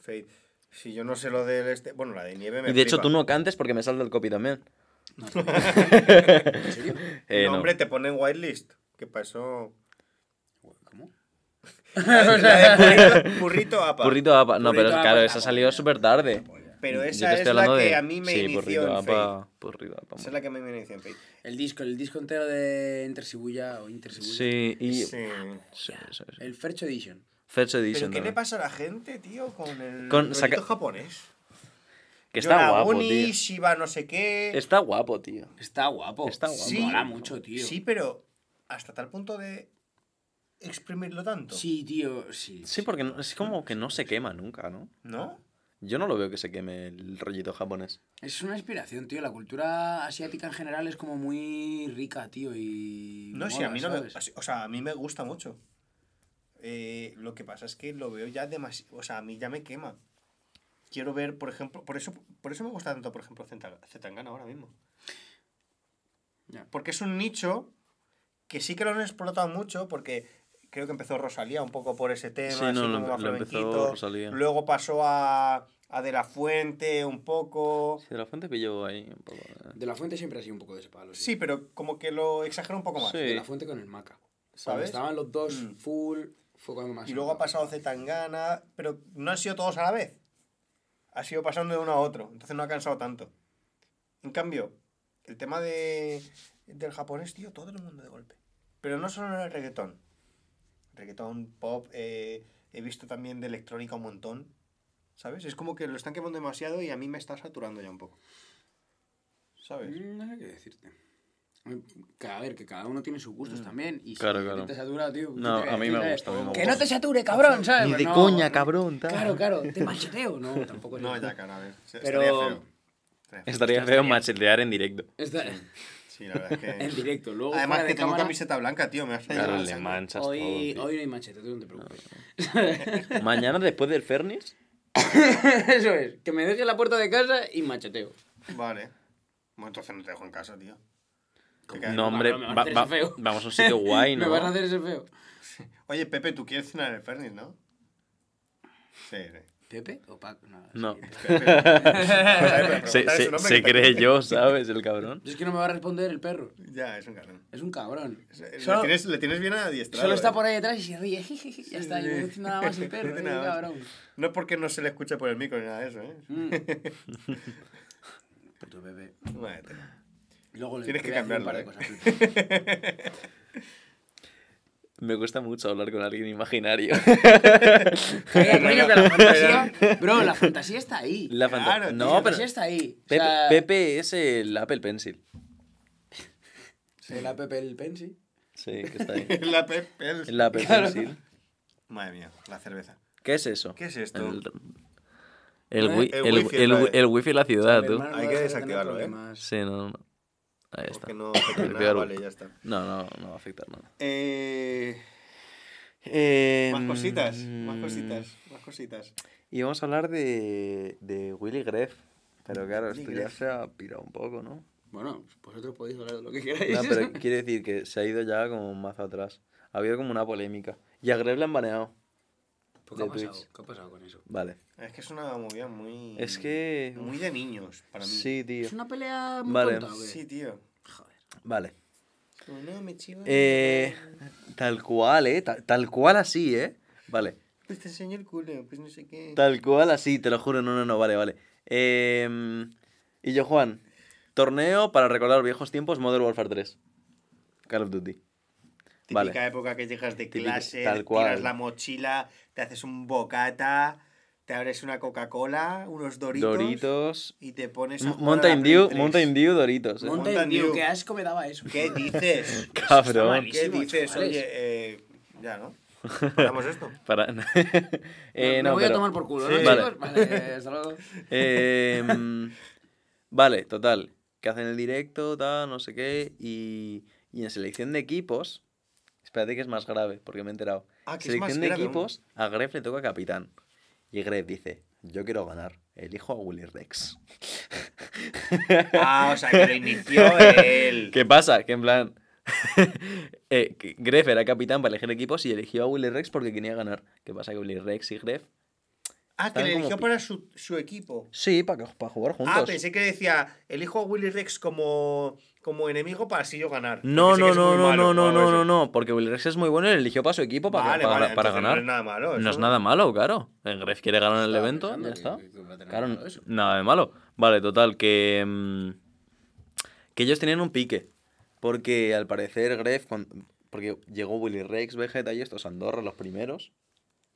Fade. Si yo no sé lo del este. Bueno, la de nieve me Y de hecho tú no cantes porque me salta el copy también. ¿En serio? Eh, no, no. hombre, te ponen whitelist. Que pasó. ¿Cómo? La de burrito, burrito apa. Burrito APA. No, pero Burrito claro, APA, esa la salió súper tarde. Pero esa es la que de- a mí me sí, inició en Fade. APA. Burrito APA. Esa es la que a mí me inició en Fade. El disco, el disco entero de Intersibuya o Intersibuya. Sí, y... Sí. Sí, sí, sí. El Fercho Edition. First ¿Pero Edition qué le pasa a la gente, tío, con el Con saca- japonés? Que está guapo, tío. Shiba no sé qué... Está guapo, tío. Está guapo. Está guapo. Sí. Mola mucho, tío. Sí, pero hasta tal punto de exprimirlo tanto. Sí, tío, sí. Sí, porque no- es como que no se quema nunca, ¿no? ¿No? Yo no lo veo que se queme el rollito japonés. Es una inspiración, tío. La cultura asiática en general es como muy rica, tío, y... No, sí, mola, a mí no me... O sea, a mí me gusta mucho. Eh, lo que pasa es que lo veo ya demasiado... O sea, a mí ya me quema. Quiero ver, por ejemplo... Por eso, por eso me gusta tanto, por ejemplo, Zeta- Zetangana ahora mismo. Ya. Porque es un nicho que sí que lo han explotado mucho porque creo que empezó Rosalía un poco por ese tema, Sí, así no, lo como empe- más lo empezó. Rosalía. Luego pasó a, a De La Fuente un poco. Sí, de la fuente pilló ahí un poco. eh. De la Fuente siempre ha sido un poco de ese palo. Sí, pero como que lo exagera un poco más. Sí. De la Fuente con el Maca. Cuando ¿Sabes? estaban los dos Mm. full, fue cuando más... Y luego ha pasado Zetangana, pero no han sido todos a la vez. Ha sido pasando de uno a otro, entonces no ha cansado tanto. En cambio, el tema de, del japonés, tío, todo el mundo de golpe. Pero no solo en el reggaetón. Reggaetón, pop, eh, he visto también de electrónica un montón. ¿Sabes? Es como que lo están quemando demasiado y a mí me está saturando ya un poco. ¿Sabes? Mm, No sé qué decirte. Que, a ver, que cada uno tiene sus gustos también. Y Claro, si claro. te satura, tío. ¿qué No, te a mí me gusta, eh? Que no te sature, cabrón, ¿sabes? Ni de No, coña, no. cabrón, tal. Claro, claro, te macheteo. No, tampoco es No, ya, cara, a ver. Pero- Estaría feo. Estaría feo. Estaría feo machetear en directo. Está Sí, la verdad es que... en directo. Luego, Además que tengo cámara, camiseta blanca, tío, me has Claro, la le manchas Hoy, todo. hoy no hay machete, tú no te preocupes. Mañana, después del Fernis, Eso es, que me deje en la puerta de casa y macheteo. Vale. Bueno, entonces no te dejo en casa, tío. No, hombre, va- va- vamos a un sitio guay, ¿no? Me vas a hacer ese feo. Oye, Pepe, tú quieres cenar en el Fernis, ¿no? Sí, sí. ¿Pepe o Paco? No, No. sí. Se, se- se cree yo, ¿sabes? El cabrón. Es que no me va a responder el perro. Ya, es un cabrón. Es un cabrón. Le Solo, tienes, le tienes bien adiestrado. solo está eh. por ahí detrás y se ríe. ya está, y no dice nada más el perro. No es nada más. cabrón. No es porque no se le escuche por el micro ni nada de eso, ¿eh? Mm. Puto Pepe. Madre. Luego le Tienes que decir un par de cambiarlo, cosas. Me cuesta mucho hablar con alguien imaginario. Oye, coño, que la fantasía. Bro, la fantasía está ahí. La fanta- Claro, tío, no, la pero fantasía está ahí. O Pepe, sea, Pepe es el Apple Pencil. El app el Pensi. Sí, que está ahí. La Pepe. El Apple Claro. Pencil. Madre mía, la cerveza. ¿Qué es eso? ¿Qué es esto? El, el, ¿Eh? wi- El el, wifi el, el wifi de la ciudad, tú. Hay que desactivarlo, ¿eh? Sí, no, no. Ahí está. Porque no afecta nada, Peor. vale, ya está. No, no, no va a afectar nada. Eh, Eh, más cositas, más cositas, más cositas. Y vamos a hablar de, de Willy Greff. Pero claro, Willy esto ya se ha pirado un poco, ¿no? Bueno, vosotros podéis hablar de lo que queráis. No, pero quiere decir que se ha ido ya como un mazo atrás. Ha habido como una polémica. Y a Greff le han baneado. ¿Qué ha de pasado? ¿Qué ha pasado con eso? Vale. Es que es una movida muy. Es que... Muy de niños, para mí. Sí, tío. ¿Es una pelea muy Vale. tonta? Sí, tío. Joder. Vale. No, me chivo. Eh, tal cual, ¿eh? Tal, tal cual así, ¿eh? Vale. Pues te enseño el culo, pues no sé qué. Tal cual así, te lo juro. No, no, no, vale, vale. Eh, y yo, Juan. Torneo para recordar viejos tiempos Modern Warfare 3. Call of Duty. Típica Vale. época que llegas de Típica- clase, tal tiras cual. la mochila, te haces un bocata, te abres una Coca-Cola, unos Doritos, Doritos. y te pones a Mountain Dew, 3. Mountain Dew, Doritos. ¿eh? Mountain Mountain Dew, qué asco me daba eso. ¿Qué dices? Cabrón. ¿Qué dices? chavales. Oye, eh, ya, ¿no? Paramos esto. Para... Eh, me no, voy pero- a tomar por culo, Sí. ¿no, Vale. chicos? Vale, hasta luego. Eh, mm, vale, total. Que hacen el directo, tal, no sé qué. Y, y en selección de equipos. Espérate que es más grave, porque me he enterado. Ah, que es selección más de grave aún. equipos, a Gref le toca capitán. Y Gref dice: Yo quiero ganar. Elijo a Willy Rex. Ah, o sea, que lo inició él. ¿Qué pasa? Que en plan. eh, Gref era capitán para elegir equipos y eligió a Willy Rex porque quería ganar. ¿Qué pasa? Que Willy Rex y Gref. Ah, que le eligió para su, su equipo. Sí, para, para jugar juntos. Ah, pensé que decía, elijo a Willy Rex como, como enemigo para así yo ganar. No, no, no, no, malo no, no, no, eso. no, no, porque Willy Rex es muy bueno y le eligió para su equipo para, Vale, para, vale, para ganar. No es nada malo. No es eso. nada malo, claro. El Gref quiere ganar el evento, ya que- está. Claro, eso. nada de malo. Vale, total, que. mm, que ellos tenían un pique. Porque al parecer Gref. cuan- porque llegó Willy Rex, Vegeta y estos Andorra los primeros.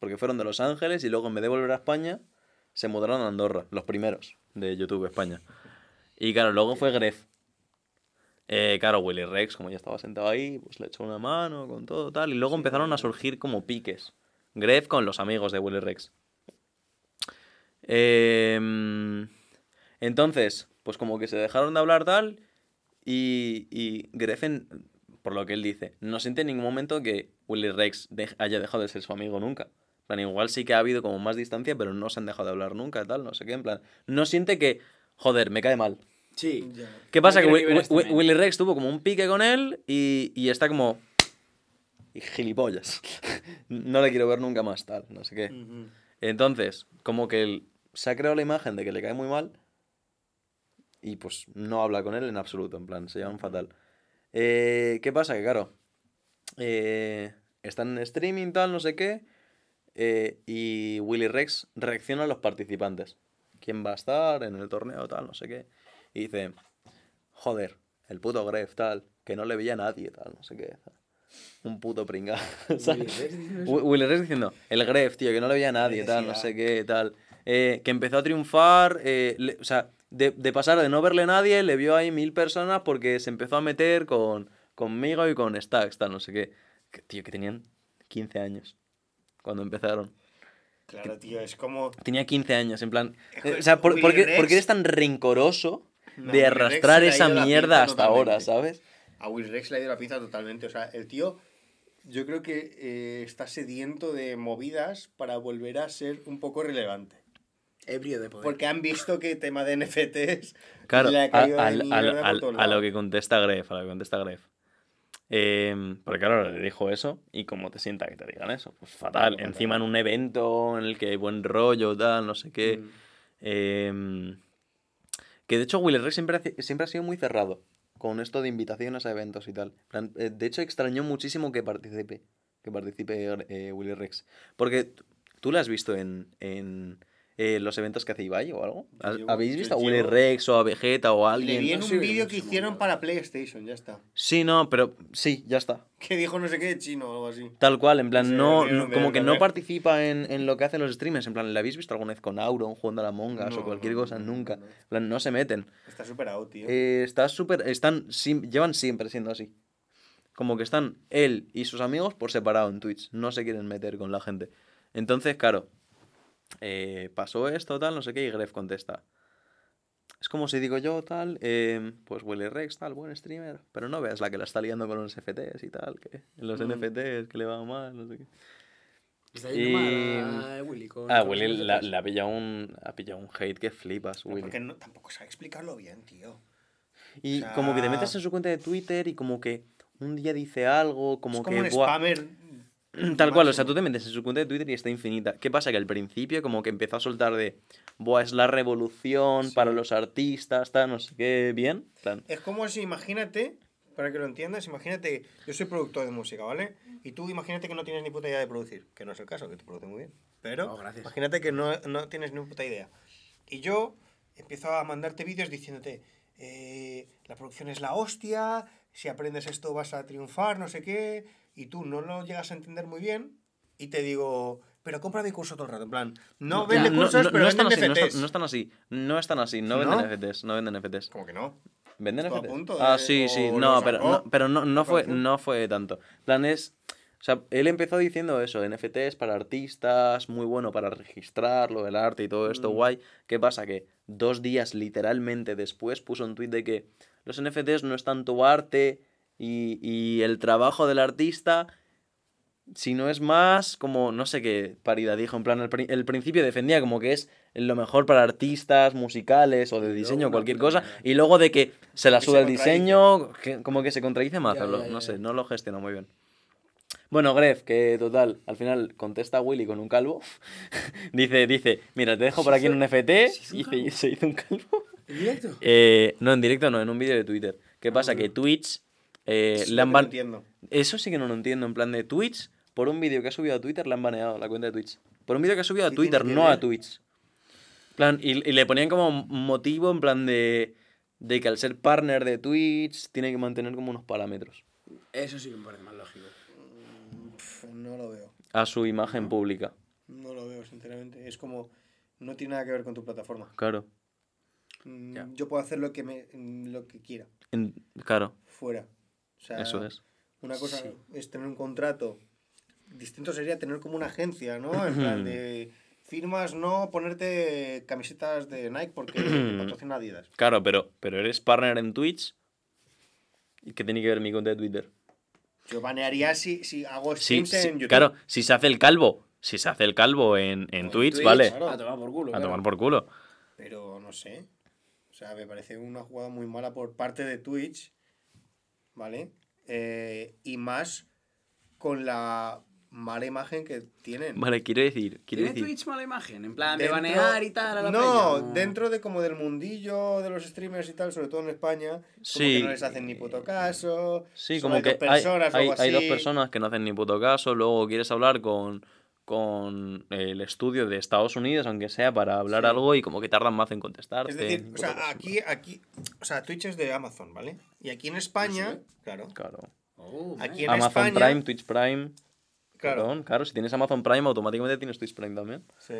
Porque fueron de Los Ángeles y luego en vez de volver a España, se mudaron a Andorra, los primeros de YouTube España. Y claro, luego fue Gref. Eh, claro, Willy Rex, como ya estaba sentado ahí, pues le echó una mano con todo tal. Y luego empezaron a surgir como piques. Gref con los amigos de Willy Rex. Em, entonces, pues como que se dejaron de hablar tal. Y, y Grefen, por lo que él dice, no siente en ningún momento que Willy Rex de- haya dejado de ser su amigo nunca. En plan, igual sí que ha habido como más distancia, pero no se han dejado de hablar nunca, tal, no sé qué. En plan, no siente que, joder, me cae mal. Sí. ¿Qué pasa? No que quiero Wi- ni ver a Wi- men. Willy Rex tuvo como un pique con él y, y está como. Y gilipollas. no le quiero ver nunca más, tal, no sé qué. Entonces, como que él se ha creado la imagen de que le cae muy mal y pues no habla con él en absoluto, en plan, se llaman fatal. Eh, ¿Qué pasa? Que claro, eh, están en streaming, tal, no sé qué, eh, y Willy Rex reacciona a los participantes. ¿Quién va a estar en el torneo, tal, no sé qué? Y dice, joder, el puto Gref, tal, que no le veía a nadie, tal, no sé qué. Un puto pringado. Willy Rex diciendo el Gref, tío, que no le veía a nadie, tal, no sé qué, tal. Eh, que empezó a triunfar, eh, le- o sea, de, de pasar de no verle a nadie, le vio ahí mil personas porque se empezó a meter con, conmigo y con Stacks, tal, no sé qué. Que, tío, que tenían 15 años cuando empezaron. Claro, tío, es como. Tenía 15 años, en plan... Eh, que o sea, ¿por, por qué, por qué eres tan rencoroso No, de arrastrar esa mierda hasta ahora, totalmente. ¿sabes? A Will Rex le ha ido la pinza totalmente. O sea, el tío, yo creo que eh, está sediento de movidas para volver a ser un poco relevante. Ebrio de poder. Porque han visto que tema de NFTs Claro, le a, ha caído de al- mierda al- por al- a lo que contesta Gref, a lo que contesta Gref. Em, porque claro, le dijo eso y cómo te sienta que te digan eso. Pues fatal. Encima en un evento en el que hay buen rollo, tal, no sé qué. Mm. Em, que de hecho Willy Rex siempre, hace- siempre ha sido muy cerrado con esto de invitaciones a eventos y tal. Eh, De hecho extrañó muchísimo que participe, que participe eh, Willy Rex. Porque tú lo has visto en, en eh, los eventos que hace Ibai o algo. Yo ¿Has- llevo- ¿Habéis visto a Willy llevo- Rex o a Vegeta o a Le alguien? vi en no un vídeo que hicieron para PlayStation, ya está. Sí, no, pero sí, ya está. Que dijo no sé qué chino o algo así. Tal cual, en plan, Sí, no, como que no participa en, en lo que hacen los streamers. En plan, ¿la habéis visto alguna vez con Auron jugando a la Mongas o cualquier no, cosa? no, Nunca. no. En plan, no se meten. Está súper out, tío. Eh, está súper. Están. sim- llevan siempre siendo así. Como que están él y sus amigos por separado en Twitch. No se quieren meter con la gente. Entonces, claro. Eh, pasó esto, tal, no sé qué, y Gref contesta. Es como si digo yo, tal, eh, pues Willy Rex, tal, buen streamer, pero no veas la que la está liando con los FTs y tal, que los Mm. NFTs, que le va mal, no sé qué. Está y- mal a Willy con. Ah, Willy la- ha pillado un, ha pillado un hate que flipas, Willy. Porque no, tampoco sabe explicarlo bien, tío. Y O sea- como que te metes en su cuenta de Twitter y como que un día dice algo, como es como que... un spammer. Tal cual, o sea, tú te metes en su cuenta de Twitter y está infinita. ¿Qué pasa? Que al principio como que empezó a soltar de, buah, es la revolución Sí. para los artistas, tal, no sé qué, bien. plan, Es como si, imagínate, para que lo entiendas, imagínate, yo soy productor de música, ¿vale? Y tú imagínate que no tienes ni puta idea de producir, que no es el caso, que tú produces muy bien. Pero gracias. imagínate que no, no tienes ni puta idea. Y yo empiezo a mandarte vídeos diciéndote, eh, la producción es la hostia, si aprendes esto vas a triunfar, no sé qué, y tú no lo llegas a entender muy bien, y te digo, pero compra mi curso todo el rato, en plan, no vende no, cursos, no- pero no están vende así, no, NFTs. están, no están así, no están así, no venden. NFTs, no venden NFTs. Como que no. ¿Venden NFTs? punto ah, sí, sí, no, pero, no, pero no, no, fue, no fue tanto. plan es... O sea, él empezó diciendo eso, NFTs para artistas, muy bueno para registrarlo, el arte y todo esto, Mm. guay. ¿Qué pasa? Que dos días literalmente después puso un tuit de que los NFTs no es tanto arte y, y el trabajo del artista Si no es más como, no sé qué paridad dijo, en plan, el, pri- el principio defendía como que es lo mejor para artistas musicales o de diseño cualquier cosa, y luego de que se la suda el diseño, que- como que se contradice más, Ya, no sé, no lo gestiona muy bien. Bueno, Gref, que total, al final contesta a Willy con un calvo. dice, dice, mira, te dejo por ¿Se aquí en un FT. se hizo un y se hizo un calvo. ¿En directo? Eh, no, en directo no, en un vídeo de Twitter. ¿Qué pasa? Ah. Que Twitch eh, Es le lo han que no ban- entiendo. Eso sí que no lo entiendo. En plan de Twitch, por un vídeo que ha subido a Twitter, le han baneado la cuenta de Twitch. Por un vídeo que ha subido a ¿Qué Twitter, no a? Twitch. En plan, y, y le ponían como motivo en plan de, de que al ser partner de Twitch tiene que mantener como unos parámetros Eso sí que me parece más lógico. Pf, no lo veo. a su imagen pública. No lo veo, sinceramente. Es como. No tiene nada que ver con tu plataforma. Claro. Mm. Yo puedo hacer lo que, me, mm, lo que quiera. En- claro, Fuera. O sea, eso es. Una cosa Sí. es tener un contrato. Distinto sería tener como una agencia, ¿no? En plan de. Firmas, no ponerte camisetas de Nike porque te patrocina Adidas. Claro, pero, pero eres partner en Twitch. ¿Y qué tiene que ver mi cuenta de Twitter? Yo banearía si, si hago Sí, streams sí, en YouTube. claro, si se hace el calvo, si se hace el calvo en, en En Twitch, Twitch, vale, claro. A tomar por culo. a claro. tomar por culo. Pero no sé. O sea, me parece una jugada muy mala por parte de Twitch. ¿Vale? Eh, y más con la mala imagen que tienen. Vale, quiero decir, quiero ¿Tiene decir, Twitch mala imagen? En plan, de banear y tal a la no, peña, dentro de como del mundillo de los streamers y tal, sobre todo en España, como Sí. que no les hacen ni puto caso. sí, como hay que dos hay, personas o hay, algo hay dos personas que no hacen ni puto caso, luego quieres hablar con, con el estudio de Estados Unidos, aunque sea para hablar Sí. algo y como que tardan más en contestarte. Es decir, o sea, aquí, aquí, o sea, Twitch es de Amazon, ¿vale? Y aquí en España, claro, Claro. Oh, Aquí en Amazon España- Prime, Twitch Prime. claro, Perdón, claro, si tienes Amazon Prime, automáticamente tienes Twitch Prime también. sí,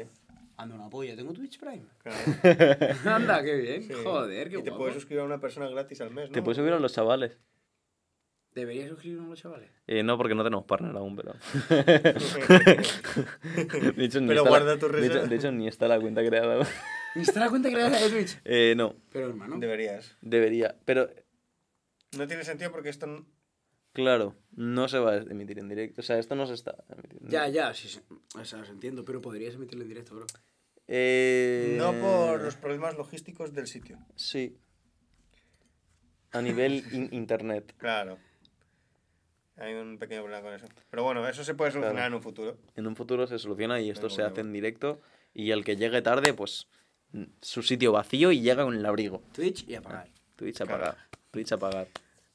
Anda una polla, tengo Twitch Prime. claro. Anda, qué bien. sí. Joder, qué Y te guapo. puedes suscribir a una persona gratis al mes, ¿no? Te puedes subir a los chavales. Debería suscribirnos los chavales. Eh, no, porque no tenemos partner aún, pero. De hecho, ni Pero guarda la, tu de hecho, reserva. de hecho, ni está la cuenta creada. ¿Ni está la cuenta creada de Twitch? Eh, no, Pero hermano. Deberías. debería. Pero, No tiene sentido porque esto... claro, no se va a emitir en directo. O sea, esto no se está emitiendo. Ya, ya, sí, sí. O sea, os entiendo, pero podrías emitirlo en directo, bro. Eh, No por los problemas logísticos del sitio. Sí. A nivel in- internet. Claro. Hay un pequeño problema con eso. Pero bueno, eso se puede solucionar Claro. en un futuro. En un futuro se soluciona y esto se hace en directo. Y el que llegue tarde, pues su sitio vacío y llega con el abrigo. Twitch y apagar. Twitch a Claro. pagar. Twitch a pagar.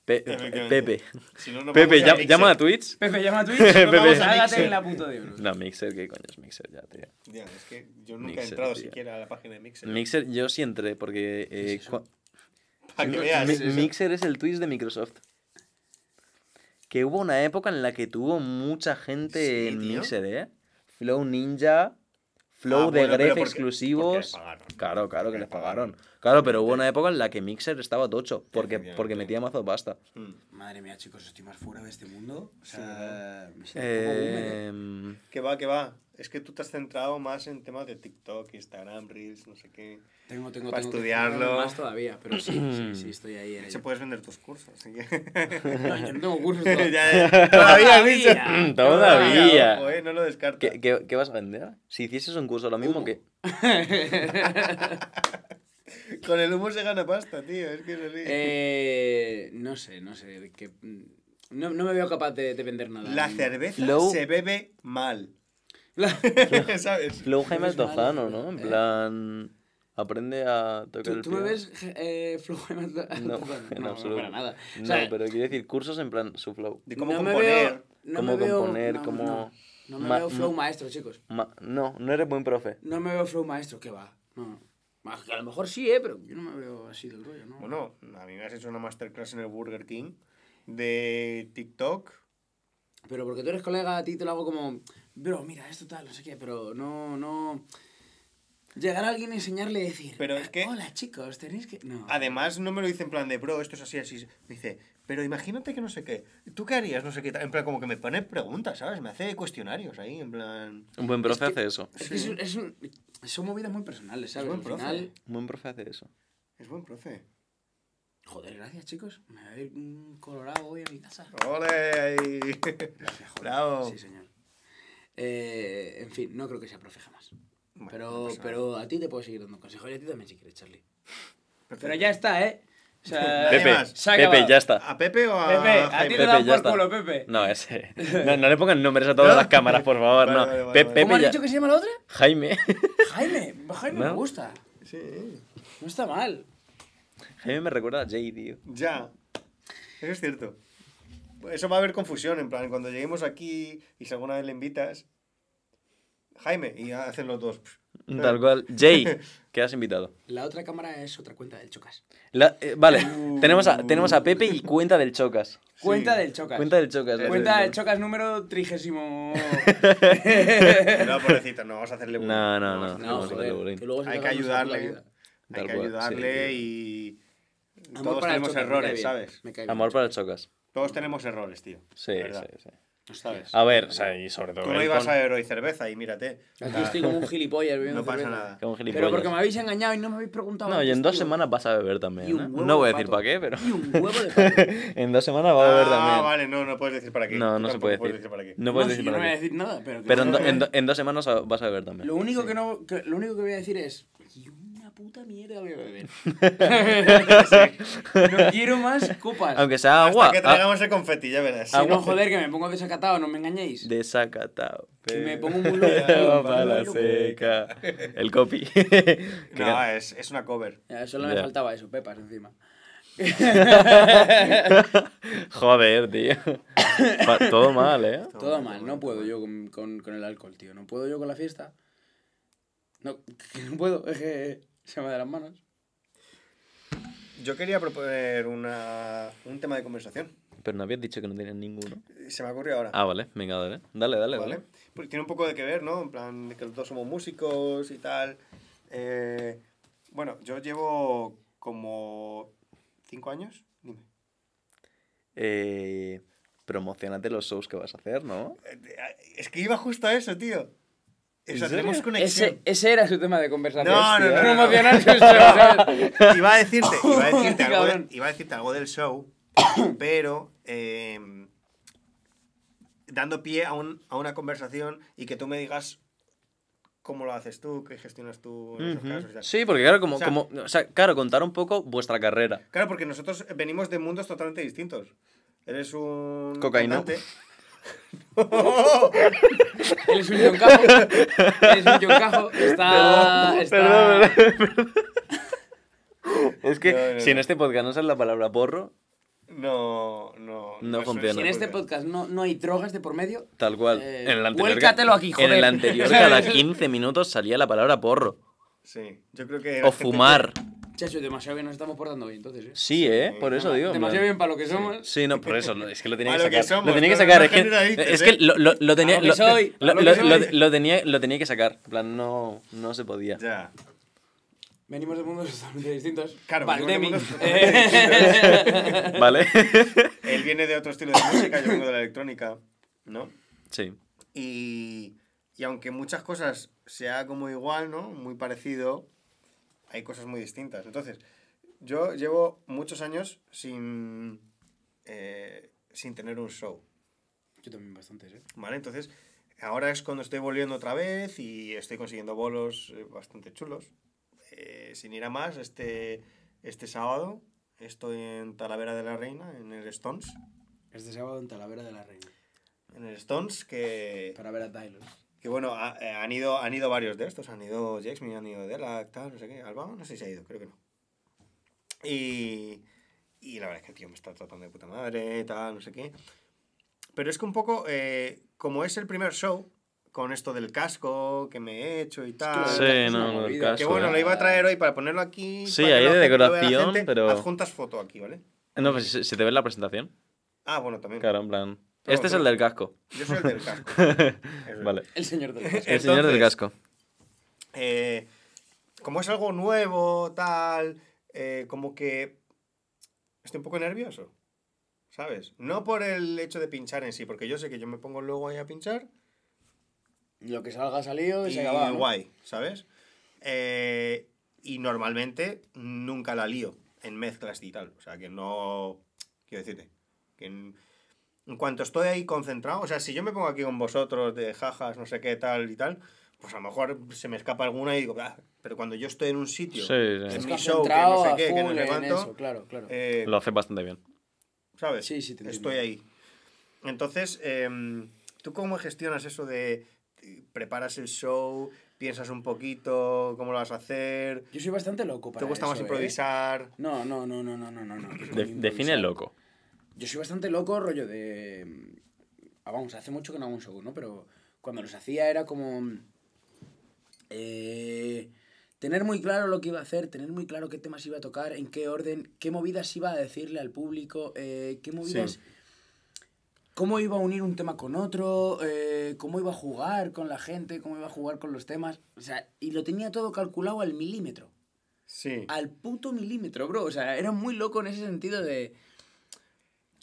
Pe- Efectivamente. Pepe. Si no, no Pepe, a llama, a Twitch. Pepe, llama a Twitch. Pepe. Hágate en la puta de euros. No, Mixer, ¿qué coño es Mixer ya, tío? Ya, es que yo nunca Mixer, he entrado tío. siquiera a la página de Mixer. Mixer, yo sí entré porque. eh, es eso? cua- Para que veas. Mixer es el Twitch de Microsoft. Que hubo una época en la que tuvo mucha gente Sí, en. Mixer, ¿eh? Flow Ninja, Flow Ah, de bueno, Gref exclusivos. porque les pagaron. Claro, claro que Porque les les pagaron. pagaron. Claro, pero hubo una época en la que Mixer estaba tocho. Porque, porque metía mazo pasta. Mm. Madre mía, chicos, estoy más fuera de este mundo. O sea, me Que va, que va. Es que tú te has centrado más en temas de TikTok, Instagram, Reels, no sé qué. Tengo, tengo, Para tengo estudiarlo. estudiarlo más todavía, pero sí, sí, sí, estoy ahí en Se puedes vender tus cursos. Así que... No, yo no tengo cursos Ya, todavía. Todavía. Todavía. Todavía. Ojo, eh, no lo descartes. ¿qué, qué, qué vas a vender? Si hicieses un curso lo mismo Humo. que. Con el humo se gana pasta, tío. Es que es así. Eh, no sé, no sé. Que, mm, no, no me veo capaz de, de vender nada. La cerveza se bebe mal. ¿Sabes? Flow Jaime es malo, Tozano, ¿no? En eh. plan. Aprende a tocar ¿Tú, el tú me ves eh, flow No, en absoluto. para nada. O No, sea, pero quiero decir cursos en plan su flow. De cómo no componer. veo- no cómo me veo- componer, no, cómo- No, no me Ma- veo flow ma- maestro, chicos. Ma- no, no eres buen profe. No me veo flow maestro, ¿qué va? No. Que A lo mejor sí, ¿eh? Pero yo no me veo así del rollo, ¿no? Bueno, a mí me has hecho una masterclass en el Burger King de TikTok. Pero porque tú eres colega, a ti te lo hago como, bro, mira, esto tal, no sé qué, pero no, no... Llegar a alguien y enseñarle y decir, Pero es que- hola chicos, tenéis que... No. Además, no me lo dice en plan de, bro, esto es así, así. Me dice, pero imagínate que no sé qué. ¿Tú qué harías? No sé qué. tal. En plan, como que me pone preguntas, ¿sabes? Me hace cuestionarios ahí, en plan. Un buen profe que- hace eso. Es que es, un- es un- son movidas muy personales, ¿sabes? buen profe. final... Un buen profe hace eso. Es buen profe. Joder, gracias, chicos. Me voy a ir colorado hoy a mi casa. ¡Ole! Gracias, joder. Bravo. Sí, señor. Eh, en fin, no creo que sea profe jamás. Bueno, pero, no pero a ti te puedo seguir dando consejos y a ti también si quieres, Charlie. Perfecto. Pero ya está, ¿eh? O sea, Pepe, ya está. ¿A Pepe o a Pepe, a ti te Pepe, ya por está. culo, Pepe. No, ese. No, no le pongan nombres a todas ¿No? las cámaras, por favor. Vale, no. vale, vale. Pepe ¿Cómo has ya- dicho que se llama la otra? Jaime. Jaime. Jaime me gusta. Sí. No está mal. Jaime me recuerda a Jay, tío. Ya. Eso es cierto. Eso va a haber confusión, en plan, cuando lleguemos aquí y si alguna vez le invitas, Jaime, y hacen los dos. Tal cual. Jay, que has invitado. La otra cámara es otra cuenta del Chocas. La- eh, vale, Uh. tenemos, a, tenemos a Pepe y cuenta del Chocas. Cuenta del Chocas. Cuenta del Chocas. Cuenta del Chocas número trigésimo. No, pobrecito, no vamos a hacerle bullying. No, no, no. No, vamos a hacerle joder. bullying. Que luego se Hay que ayudarle. Hay que ayudarle sí. y. Amor Todos tenemos errores. ¿sabes? Amor para el Chocas. Todos tenemos errores, tío. Sí, verdad. sí, sí. ¿Sabes? A ver, o sea, y sobre todo. Tú no ibas con- a Héroe Cerveza y mírate. Aquí estoy como un gilipollas bebiendo No pasa cerveza. nada. Como Pero porque me habéis engañado y no me habéis preguntado. No, y en dos tío. semanas vas a beber también. Y un ¿eh? huevo No voy a de decir para qué, pero. Y un huevo de pato. en dos semanas vas a beber Ah, también. vale, no, no puedes decir para qué. No, Tú no se puede decir. para qué. No puedes si decir yo no para voy a qué. decir nada, pero. Pero en, no- do- en do- en dos semanas vas a beber también. Lo único que no. que- lo único que voy a decir es. "Y puta mierda voy a beber. no quiero más copas. Aunque sea agua. Hasta que ah, traigamos el confeti, ya verás. Si no, joder, que me pongo desacatado, no me engañéis. Desacatado. Y me pero- pongo muy loco. Agua para la seca. El copy. No, es, es una cover. Ya, solo me faltaba eso, pepas encima. Joder, tío. Pa- Todo mal, ¿eh? Todo mal, no puedo yo con, con, con el alcohol, tío. No puedo yo con la fiesta. No, que no puedo, es que se me de las manos. Yo quería proponer una, un tema de conversación. Pero no habías dicho que no tenías ninguno. Se me ocurrió ahora. Ah, vale, venga, dale. Dale, dale, ¿Vale? dale. Porque tiene un poco de que ver, ¿no? En plan, de que los dos somos músicos y tal. Eh, bueno, yo llevo como cinco años. Dime. Eh, promocionate los shows que vas a hacer, ¿no? Eh, Es que iba justo a eso, tío. O ¿En sea, tenemos conexión. Ese, ese era su tema de conversación. No, no, no, no, no. Shows, ¿sabes? Iba a decirte, iba a decirte, algo, de- iba a decirte algo del show, pero eh, dando pie a, un- a una conversación y que tú me digas cómo lo haces tú, qué gestionas tú en esos Ujú. casos. y tal. Sí, porque claro, como, O sea- como, o sea, claro, contar un poco vuestra carrera. Claro, porque nosotros venimos de mundos totalmente distintos. Eres un. Cocaíno. cantante. Él es un yoncajo. Él es un yoncajo. Está. está... Es que No, no, si en no. este podcast no sale la palabra porro, No, no. No funciona. Si en este podcast no, no hay drogas de por medio. tal cual. Eh, en el anterior, aquí, En el joder. anterior, cada 15 minutos salía la palabra porro. Sí, yo creo que. O la gente fumar. Chacho, demasiado bien nos estamos portando hoy, entonces, ¿eh? Sí, ¿eh? Por eso digo. Demasiado bien para lo que somos. Sí, no, por eso, no, es que lo tenía que sacar. somos, lo tenía que sacar, es que, es que lo, lo, lo tenía, lo tenía, lo tenía que sacar. En plan, no, no se podía. Ya. Venimos de mundos totalmente distintos. Claro, Valdemi. ¿Vale? Él viene de otro estilo de música, yo vengo de la electrónica, ¿no? sí. Y, y aunque muchas cosas sea como igual, ¿no? Muy parecido, hay cosas muy distintas. Entonces, yo llevo muchos años sin, eh, sin tener un show, Yo también bastantes, ¿eh? ¿vale? Entonces, ahora es cuando estoy volviendo otra vez y estoy consiguiendo bolos eh, bastante chulos. Eh, sin ir a más, este, este sábado estoy en Talavera de la Reina, en el Stones. Este sábado en Talavera de la Reina. En el Stones, que, Para ver a Tyler. Que bueno, ha- eh, han, ido, han ido varios de estos. Han ido Jacksmith, han ido Delac, tal, no sé qué. Alba, no sé si ha ido, creo que no. Y, y la verdad es que el tío me está tratando de puta madre, tal, no sé qué. Pero es que un poco, eh, como es el primer show, con esto del casco que me he hecho y tal. Sí, del una no, no, el movida. casco. Que bueno, ¿eh? lo iba a traer hoy para ponerlo aquí. Sí, ahí de decoración, gente. pero- Adjuntas foto aquí, ¿vale? No, pues si, si te ves la presentación. Ah, bueno, también. Claro, en plan. Este es el del casco. Yo soy el del casco. Vale. El señor del casco. El señor del casco. eh, como es algo nuevo, tal, eh, como que estoy un poco nervioso, ¿sabes? No por el hecho de pinchar en sí, porque yo sé que yo me pongo luego ahí a pinchar Lo que salga ha salido y, y se acaba. ¿no? guay, ¿sabes? Eh, y normalmente nunca la lío en mezclas y tal. O sea, que no. Quiero decirte. Que en, en cuanto estoy ahí concentrado, o sea, si yo me pongo aquí con vosotros de jajas, no sé qué tal y tal, pues a lo mejor se me escapa alguna y digo, "Ah", pero cuando yo estoy en un sitio, Sí, sí. en mi show, que no sé qué, que no sé cuánto, eso, claro, claro. eh, Lo hace bastante bien. ¿sabes? Sí, sí, te. Estoy ahí. Entonces, em, ¿tú cómo gestionas eso de eh, preparas el show, piensas un poquito cómo lo vas a hacer? Yo soy bastante loco para ¿Te gusta más eso, ¿eh? improvisar? No, no, no, no, no, no, no. no. De- define el loco. Yo soy bastante loco, rollo de... ah, vamos, hace mucho que no hago un show, ¿no? Pero cuando los hacía era como... eh, tener muy claro lo que iba a hacer, tener muy claro qué temas iba a tocar, en qué orden, qué movidas iba a decirle al público, eh, qué movidas... Sí. Cómo iba a unir un tema con otro, eh, cómo iba a jugar con la gente, cómo iba a jugar con los temas. O sea, y lo tenía todo calculado al milímetro Sí. al puto milímetro, bro. O sea, era muy loco en ese sentido de...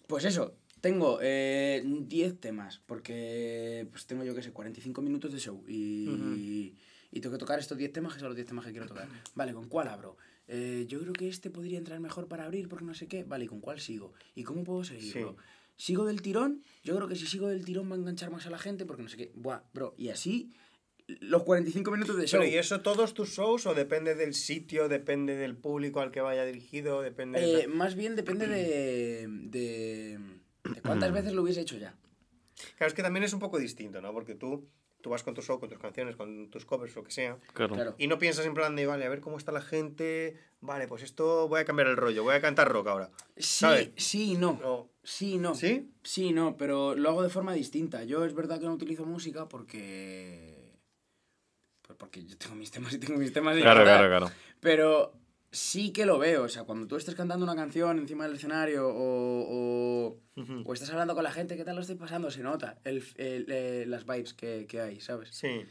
Pues eso, tengo eh, 10 temas, porque pues tengo yo que sé, 45 minutos de show y, y tengo que tocar estos 10 temas, que son los 10 temas que quiero tocar. Vale, ¿con cuál abro? Eh, yo creo que este podría entrar mejor para abrir porque no sé qué. Vale, ¿y con cuál sigo? ¿Y cómo puedo seguirlo? Sí. ¿Sigo del tirón? Yo creo que si sigo del tirón va a enganchar más a la gente porque no sé qué. Buah, bro, y así los 45 minutos de show. Pero ¿y eso todos tus shows o depende del sitio, depende del público al que vaya dirigido, depende de... Eh, más bien depende de, de, de cuántas veces lo hubiese hecho ya. Claro, es que también es un poco distinto, ¿no? Porque tú, tú vas con tu show, con tus canciones, con tus covers, lo que sea, Claro. Claro. y no piensas en plan de, vale, a ver cómo está la gente, vale, pues esto voy a cambiar el rollo, voy a cantar rock ahora. Sí, ¿Sabes? sí y no. No. Sí y no. ¿Sí? Sí y no, pero lo hago de forma distinta. Yo es verdad que no utilizo música porque... Porque yo tengo mis temas y tengo mis temas y Claro, claro, claro. Pero sí que lo veo. O sea, cuando tú estás cantando una canción encima del escenario o, o, estás hablando con la gente, ¿qué tal lo estoy pasando? Se nota el, el- eh, las vibes que, que hay, ¿sabes? Sí.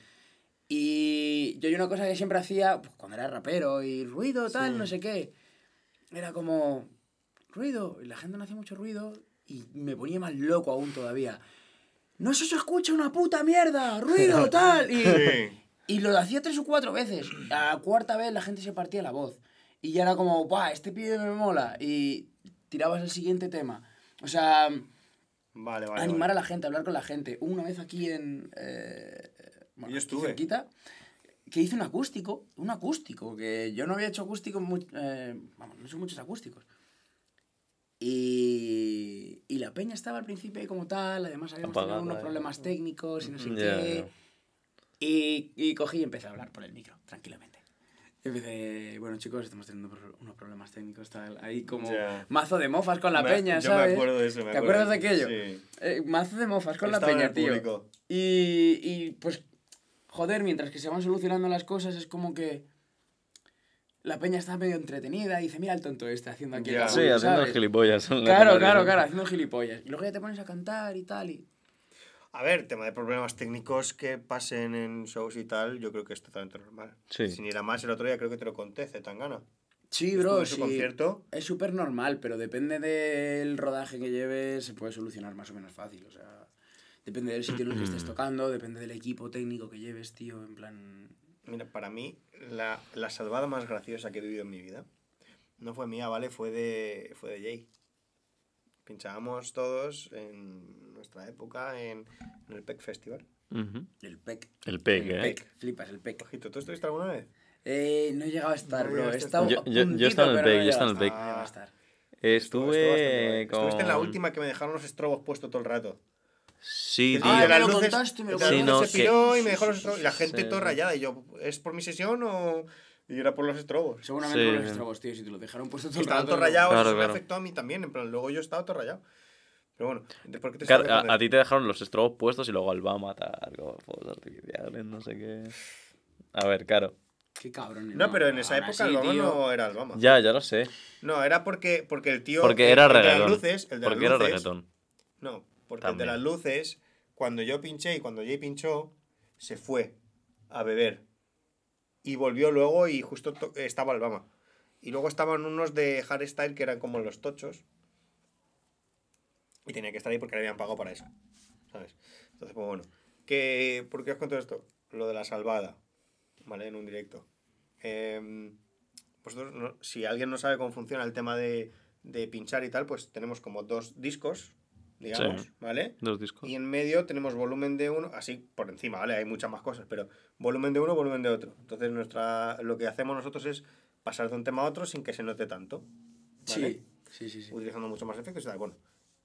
Y yo hay una cosa que siempre hacía pues, cuando era rapero y ruido, tal, Sí. no sé qué. Era como ruido, y la gente no hacía mucho ruido y me ponía más loco aún todavía. No se escucha una puta mierda, ruido, tal. Y, Sí. Y lo hacía tres o cuatro veces. A la cuarta vez la gente se partía la voz. Y ya era como, ¡buah, este pibe me mola! Y tirabas el siguiente tema. O sea, Vale, vale. animar vale. a la gente, hablar con la gente. Una vez aquí en. eh, bueno, Yo aquí estuve. cerquita, que hice un acústico. Un acústico, que yo no había hecho acústico. mu- eh, vamos, no he hecho muchos acústicos. Y, y la peña estaba al principio ahí como tal, además habíamos Apagada, tenido unos eh. problemas técnicos y no sé Ya, qué. ya. Y, y cogí y empecé a hablar por el micro, tranquilamente. Empecé, bueno chicos, estamos teniendo unos problemas técnicos, tal, ahí como Ya. mazo de mofas con la Me- peña, yo ¿sabes? me acuerdo de eso. me ¿Te acuerdo acuerdas de aquello? Sí. Eh, mazo de mofas con Estaba en la el peña, tío. Y, y pues, joder, mientras que se van solucionando las cosas, es como que la peña está medio entretenida y dice, mira el tonto este haciendo aquí el Ya. Sí, capullo", haciendo ¿sabes? gilipollas. Claro, claro, claro, haciendo gilipollas. Y luego ya te pones a cantar y tal. Y... A ver, tema de problemas técnicos que pasen en shows y tal, yo creo que es totalmente normal. Sí. Sin ir a más, el otro día creo que te lo conté, Zetangana. Sí, bro, en su sí. concierto. Es súper normal, pero depende del rodaje que lleves, se puede solucionar más o menos fácil. O sea, depende del sitio en el que estés tocando, depende del equipo técnico que lleves, tío. En plan. Mira, para mí, la, la salvada más graciosa que he vivido en mi vida no fue mía, ¿vale? Fue de, fue de Jay. Pinchábamos todos en nuestra época en, en el PEC Festival. Ujú. El PEC. El PEC, El ¿eh? PEC. Flipas, el PEC. Ojito, ¿tú estuviste alguna vez? Eh, no he llegado a estar, No bro. He estado. Yo- yo- yo puntito, estaba en el no PEC, yo estaba en el he PEC. llegado a estar. Estuvo- estuvo bastante Estuve guay. con... Estuviste en la última que me dejaron los estrobos puestos todo el rato. Sí, El tío. Ah, me lo contaste, me lo Sí, no, se que- piró y me dejó los estrobos. Y la gente sí, toda rayada. Y yo, ¿es por mi sesión o...? Y era por los estrobos. Seguramente Sí, con los estrobos, tío. Si te lo dejaron puesto todo el rato. todos no. rayados, Claro, eso claro. me afectó a mí también. En plan, luego yo estaba todo rayado. Pero bueno, ¿por qué te Claro, a, ti te dejaron los estrobos puestos y luego al va a matar con fuegos artificiales, no sé qué. A ver, claro. Qué cabrón. No, pero en esa época así, Albama tío, no era Albama. Ya, ya lo sé. No, era porque, porque el tío... Porque el- era el de las reggaetón. luces, el de Porque las era reggaetón. No, porque el de las luces, cuando yo pinché y cuando Jay pinchó, se fue a beber. Y volvió luego y justo to- estaba Albama. Y luego estaban unos de hardstyle que eran como los tochos. Y tenía que estar ahí porque le habían pagado para eso. ¿Sabes? Entonces, pues bueno. Que, ¿Por qué os cuento esto? Lo de la salvada. ¿Vale? En un directo. Em, vosotros no- si alguien no sabe cómo funciona el tema de, de pinchar y tal, pues tenemos como dos discos, digamos, Sí. ¿vale? Dos discos. Y en medio tenemos volumen de uno, así por encima, ¿vale? Hay muchas más cosas, pero volumen de uno, volumen de otro. Entonces nuestra, lo que hacemos nosotros es pasar de un tema a otro sin que se note tanto. ¿vale? Sí, sí, sí. sí. Utilizando mucho más efectos y tal. Bueno,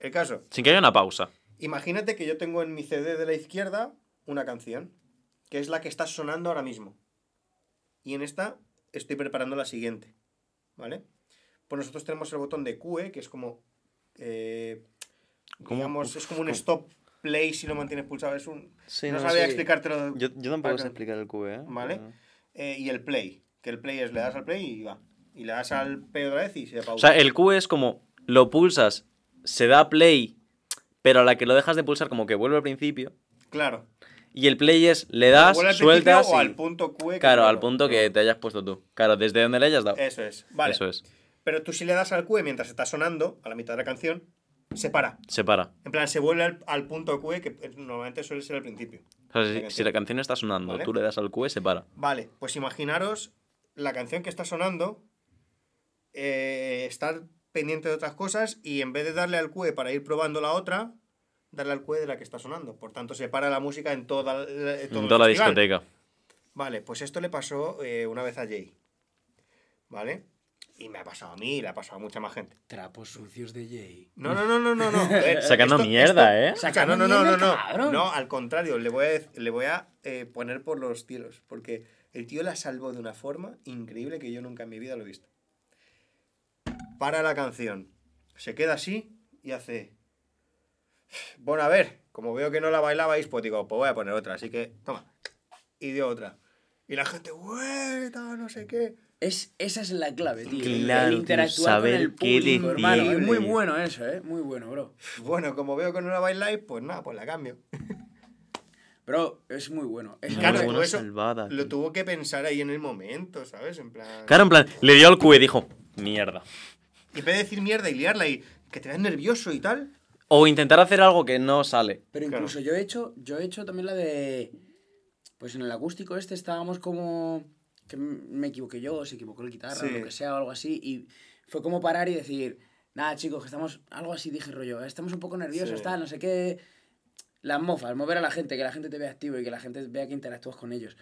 el caso, Sin que haya una pausa. imagínate que yo tengo en mi CD de la izquierda una canción, que es la que está sonando ahora mismo. Y en esta estoy preparando la siguiente, ¿vale? Pues nosotros tenemos el botón de QE, que es como... eh, digamos, es como un stop play si lo mantienes pulsado. Es un... Sí, no, no, sabía sí. explicártelo. Yo, yo tampoco sé explicar el QE, ¿eh? Vale. Pero- Eh, y el play, que el play es le das al play y va. Y le das al play otra vez y se pausa. O sea, el QE es como lo pulsas, se da play, pero a la que lo dejas de pulsar como que vuelve al principio. Claro. Y el play es le das, ¿Vuelve al sueltas o y- al punto QE. que Claro, no- al punto que te hayas puesto tú. Claro, desde donde le hayas dado. Eso es. Vale. Eso es. Pero tú si le das al QE mientras está sonando, a la mitad de la canción, se para. Se para. En plan, se vuelve al, al punto QE que eh, normalmente suele ser al principio. O sea, si, la canción está sonando, Vale. tú le das al QE, se para. Vale, pues imaginaros la canción que está sonando, eh, estar pendiente de otras cosas y en vez de darle al QE para ir probando la otra, darle al QE de la que está sonando. Por tanto, se para la música en toda, la- en todo En el toda la festival. discoteca. Vale, pues esto le pasó eh, una vez a Jay. ¿Vale? Y me ha pasado a mí y le ha pasado a mucha más gente. Trapos sucios de Jay. No, no, no, no, no. no. Ver, Sacando esto- mierda, ¿eh? esto- o sea, no, no, no, Sacando no, no. No, al contrario, le voy a, le voy a eh, poner por los cielos. Porque el tío la salvó de una forma increíble que yo nunca en mi vida lo he visto. Para la canción. Se queda así y hace. Bueno, a ver, como veo que no la bailabais, pues digo, pues voy a poner otra. Así que, toma. Y dio otra. Y la gente, tal, no sé qué. Es, esa es la clave, tío. el- Claro, el interactuar saber con el qué público, decir. hermano. Es muy bueno eso, ¿eh? Muy bueno, bro. Bueno, como veo que no la bailáis, pues nada, pues la cambio. Bro, es muy bueno. Es Muy Claro, buena eso salvada, lo tío. tuvo que pensar ahí en el momento, ¿sabes? En plan. Claro, en plan, le dio al QE y dijo, mierda. Y en vez de decir mierda y liarla y que te veas nervioso y tal. O intentar hacer algo que no sale. Pero Claro. incluso yo he hecho, yo he hecho también la de. Pues en el acústico este estábamos como. Que me equivoqué yo, se equivocó el guitarra, Sí. o lo que sea, o algo así. Y fue como parar y decir, nada, chicos, que estamos. Algo así dije rollo, estamos un poco nerviosos, Sí. tal, no sé qué. Las mofas, mover a la gente, que la gente te vea activo y que la gente vea que interactúas con ellos.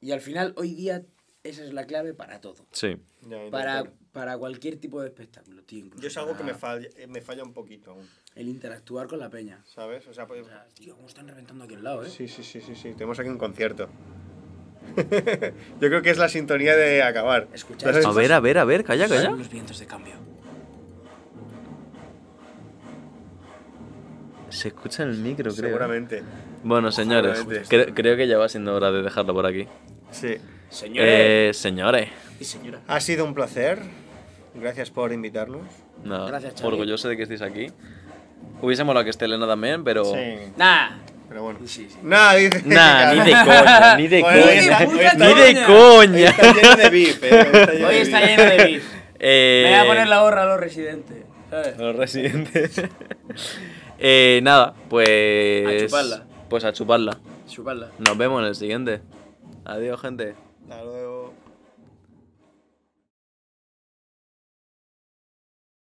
Y al final, hoy día, esa es la clave para todo. Sí. Para, para cualquier tipo de espectáculo, tío. incluso Yo es algo que me falla, eh, me falla un poquito aún, El interactuar con la peña. ¿sabes? O sea, pues- O sea, tío, cómo están reventando aquí al lado, eh. Sí, sí, sí, sí, sí. Tenemos aquí un concierto. Yo creo que es la sintonía de acabar. Escuchad, ¿Sabes? A ver, a ver, a ver, calla, calla. Son los vientos de cambio. Se escucha en el micro, creo. Seguramente. Bueno, señores, Seguramente. cre- creo que ya va siendo hora de dejarlo por aquí. Sí. Señores Eh, señores. y señora. Ha sido un placer. Gracias por invitarnos. Nada, Gracias, Xavi. orgulloso de que estéis aquí. Hubiese molado que esté Elena también, pero... Nah. Pero bueno. Sí, sí. Nada, dice. Nah, ni de coña, ni de hoy está- coña. hoy está- Ni de coña. Hoy está lleno de beef, eh. Hoy Hoy de está lleno de beef. Eh, Me voy a poner la gorra a los residentes. ¿sabes? Los residentes. eh, nada, pues... A chuparla. Pues a chuparla. Chuparla. Nos vemos en el siguiente. Adiós, gente. Hasta luego.